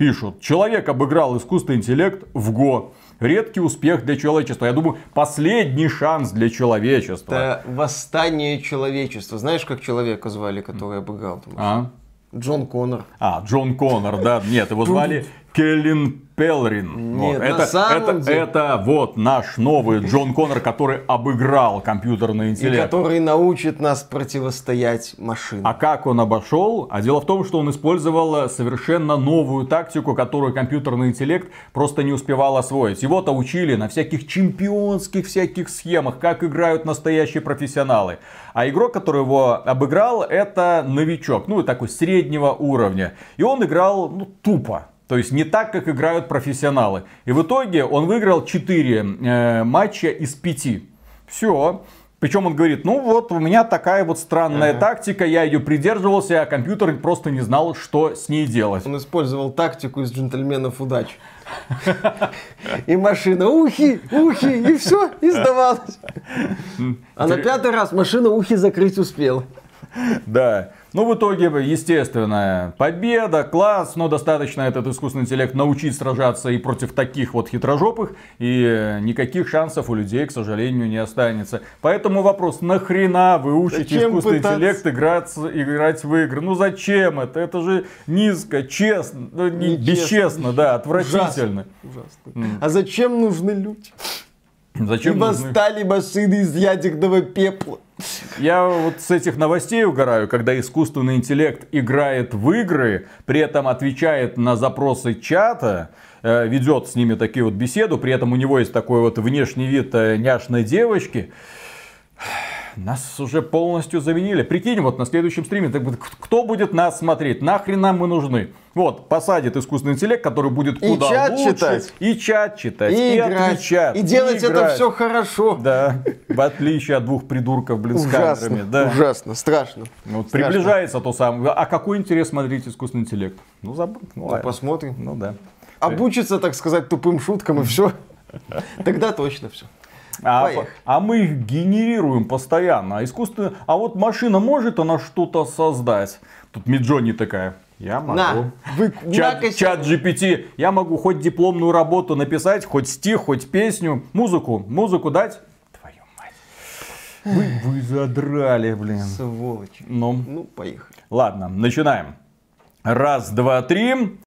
пишут, человек обыграл искусственный интеллект в ГО редкий успех для человечества. Я думаю, последний шанс для человечества. Это восстание человечества. Знаешь, как человека звали, который обыграл? А? Джон Коннор. А, Джон Коннор, да. Нет, его звали Келлин Пелрин. Нет, вот. это, это, деле. это вот наш новый Джон Коннор, который обыграл компьютерный И интеллект. который научит нас противостоять машинам. А как он обошел? А дело в том, что он использовал совершенно новую тактику, которую компьютерный интеллект просто не успевал освоить. Его-то учили на всяких чемпионских всяких схемах, как играют настоящие профессионалы. А игрок, который его обыграл, это новичок, ну такой среднего уровня. И он играл ну, тупо. То есть не так, как играют профессионалы. И в итоге он выиграл 4 э, матча из 5. Все. Причем он говорит, ну вот у меня такая вот странная тактика, я ее придерживался, а компьютер просто не знал, что с ней делать. Он использовал тактику из джентльменов удачи. И машина ухи, ухи, и все, и сдавалась. А на пятый раз машина ухи закрыть успела. Да. Ну, в итоге, естественно, победа, класс, но достаточно этот искусственный интеллект научить сражаться и против таких вот хитрожопых, и никаких шансов у людей, к сожалению, не останется. Поэтому вопрос, нахрена вы учите Зачем искусственный пытаться? интеллект играть, играть в игры? Ну, зачем это? Это же низко, честно, ну, не- Нечестно. бесчестно, да, отвратительно. Ужасно. А зачем нужны люди? Зачем Ибо нужны? стали машины из ядерного пепла. Я вот с этих новостей угораю, когда искусственный интеллект играет в игры, при этом отвечает на запросы чата, э, ведет с ними такие вот беседу, при этом у него есть такой вот внешний вид э, няшной девочки. Нас уже полностью заменили. Прикинь, вот на следующем стриме, так кто будет нас смотреть? Нахрен нам мы нужны? Вот, посадит искусственный интеллект, который будет И куда чат лучше. читать. И чат читать. И, И, играть. отвечать. И делать это играть. все хорошо. Да, в отличие от двух придурков, блин, с Ужасно, камерами. Да. ужасно, страшно. Вот Страшно. приближается то самое. А какой интерес смотреть искусственный интеллект? Ну, забыл. Ну, Ну, посмотрим. Ну да. Обучится, так сказать, тупым шуткам и все. Тогда точно все. А, Поехали. а мы их генерируем постоянно. А искусственно. А вот машина может она что-то создать? Тут Миджони такая. Я могу. На, вы Чат, чат GPT. Я могу хоть дипломную работу написать, хоть стих, хоть песню, музыку. Музыку дать? Твою мать. Вы, вы задрали, блин. Сволочи. Ну, Ну, поехали. ладно, начинаем. Раз, два, три.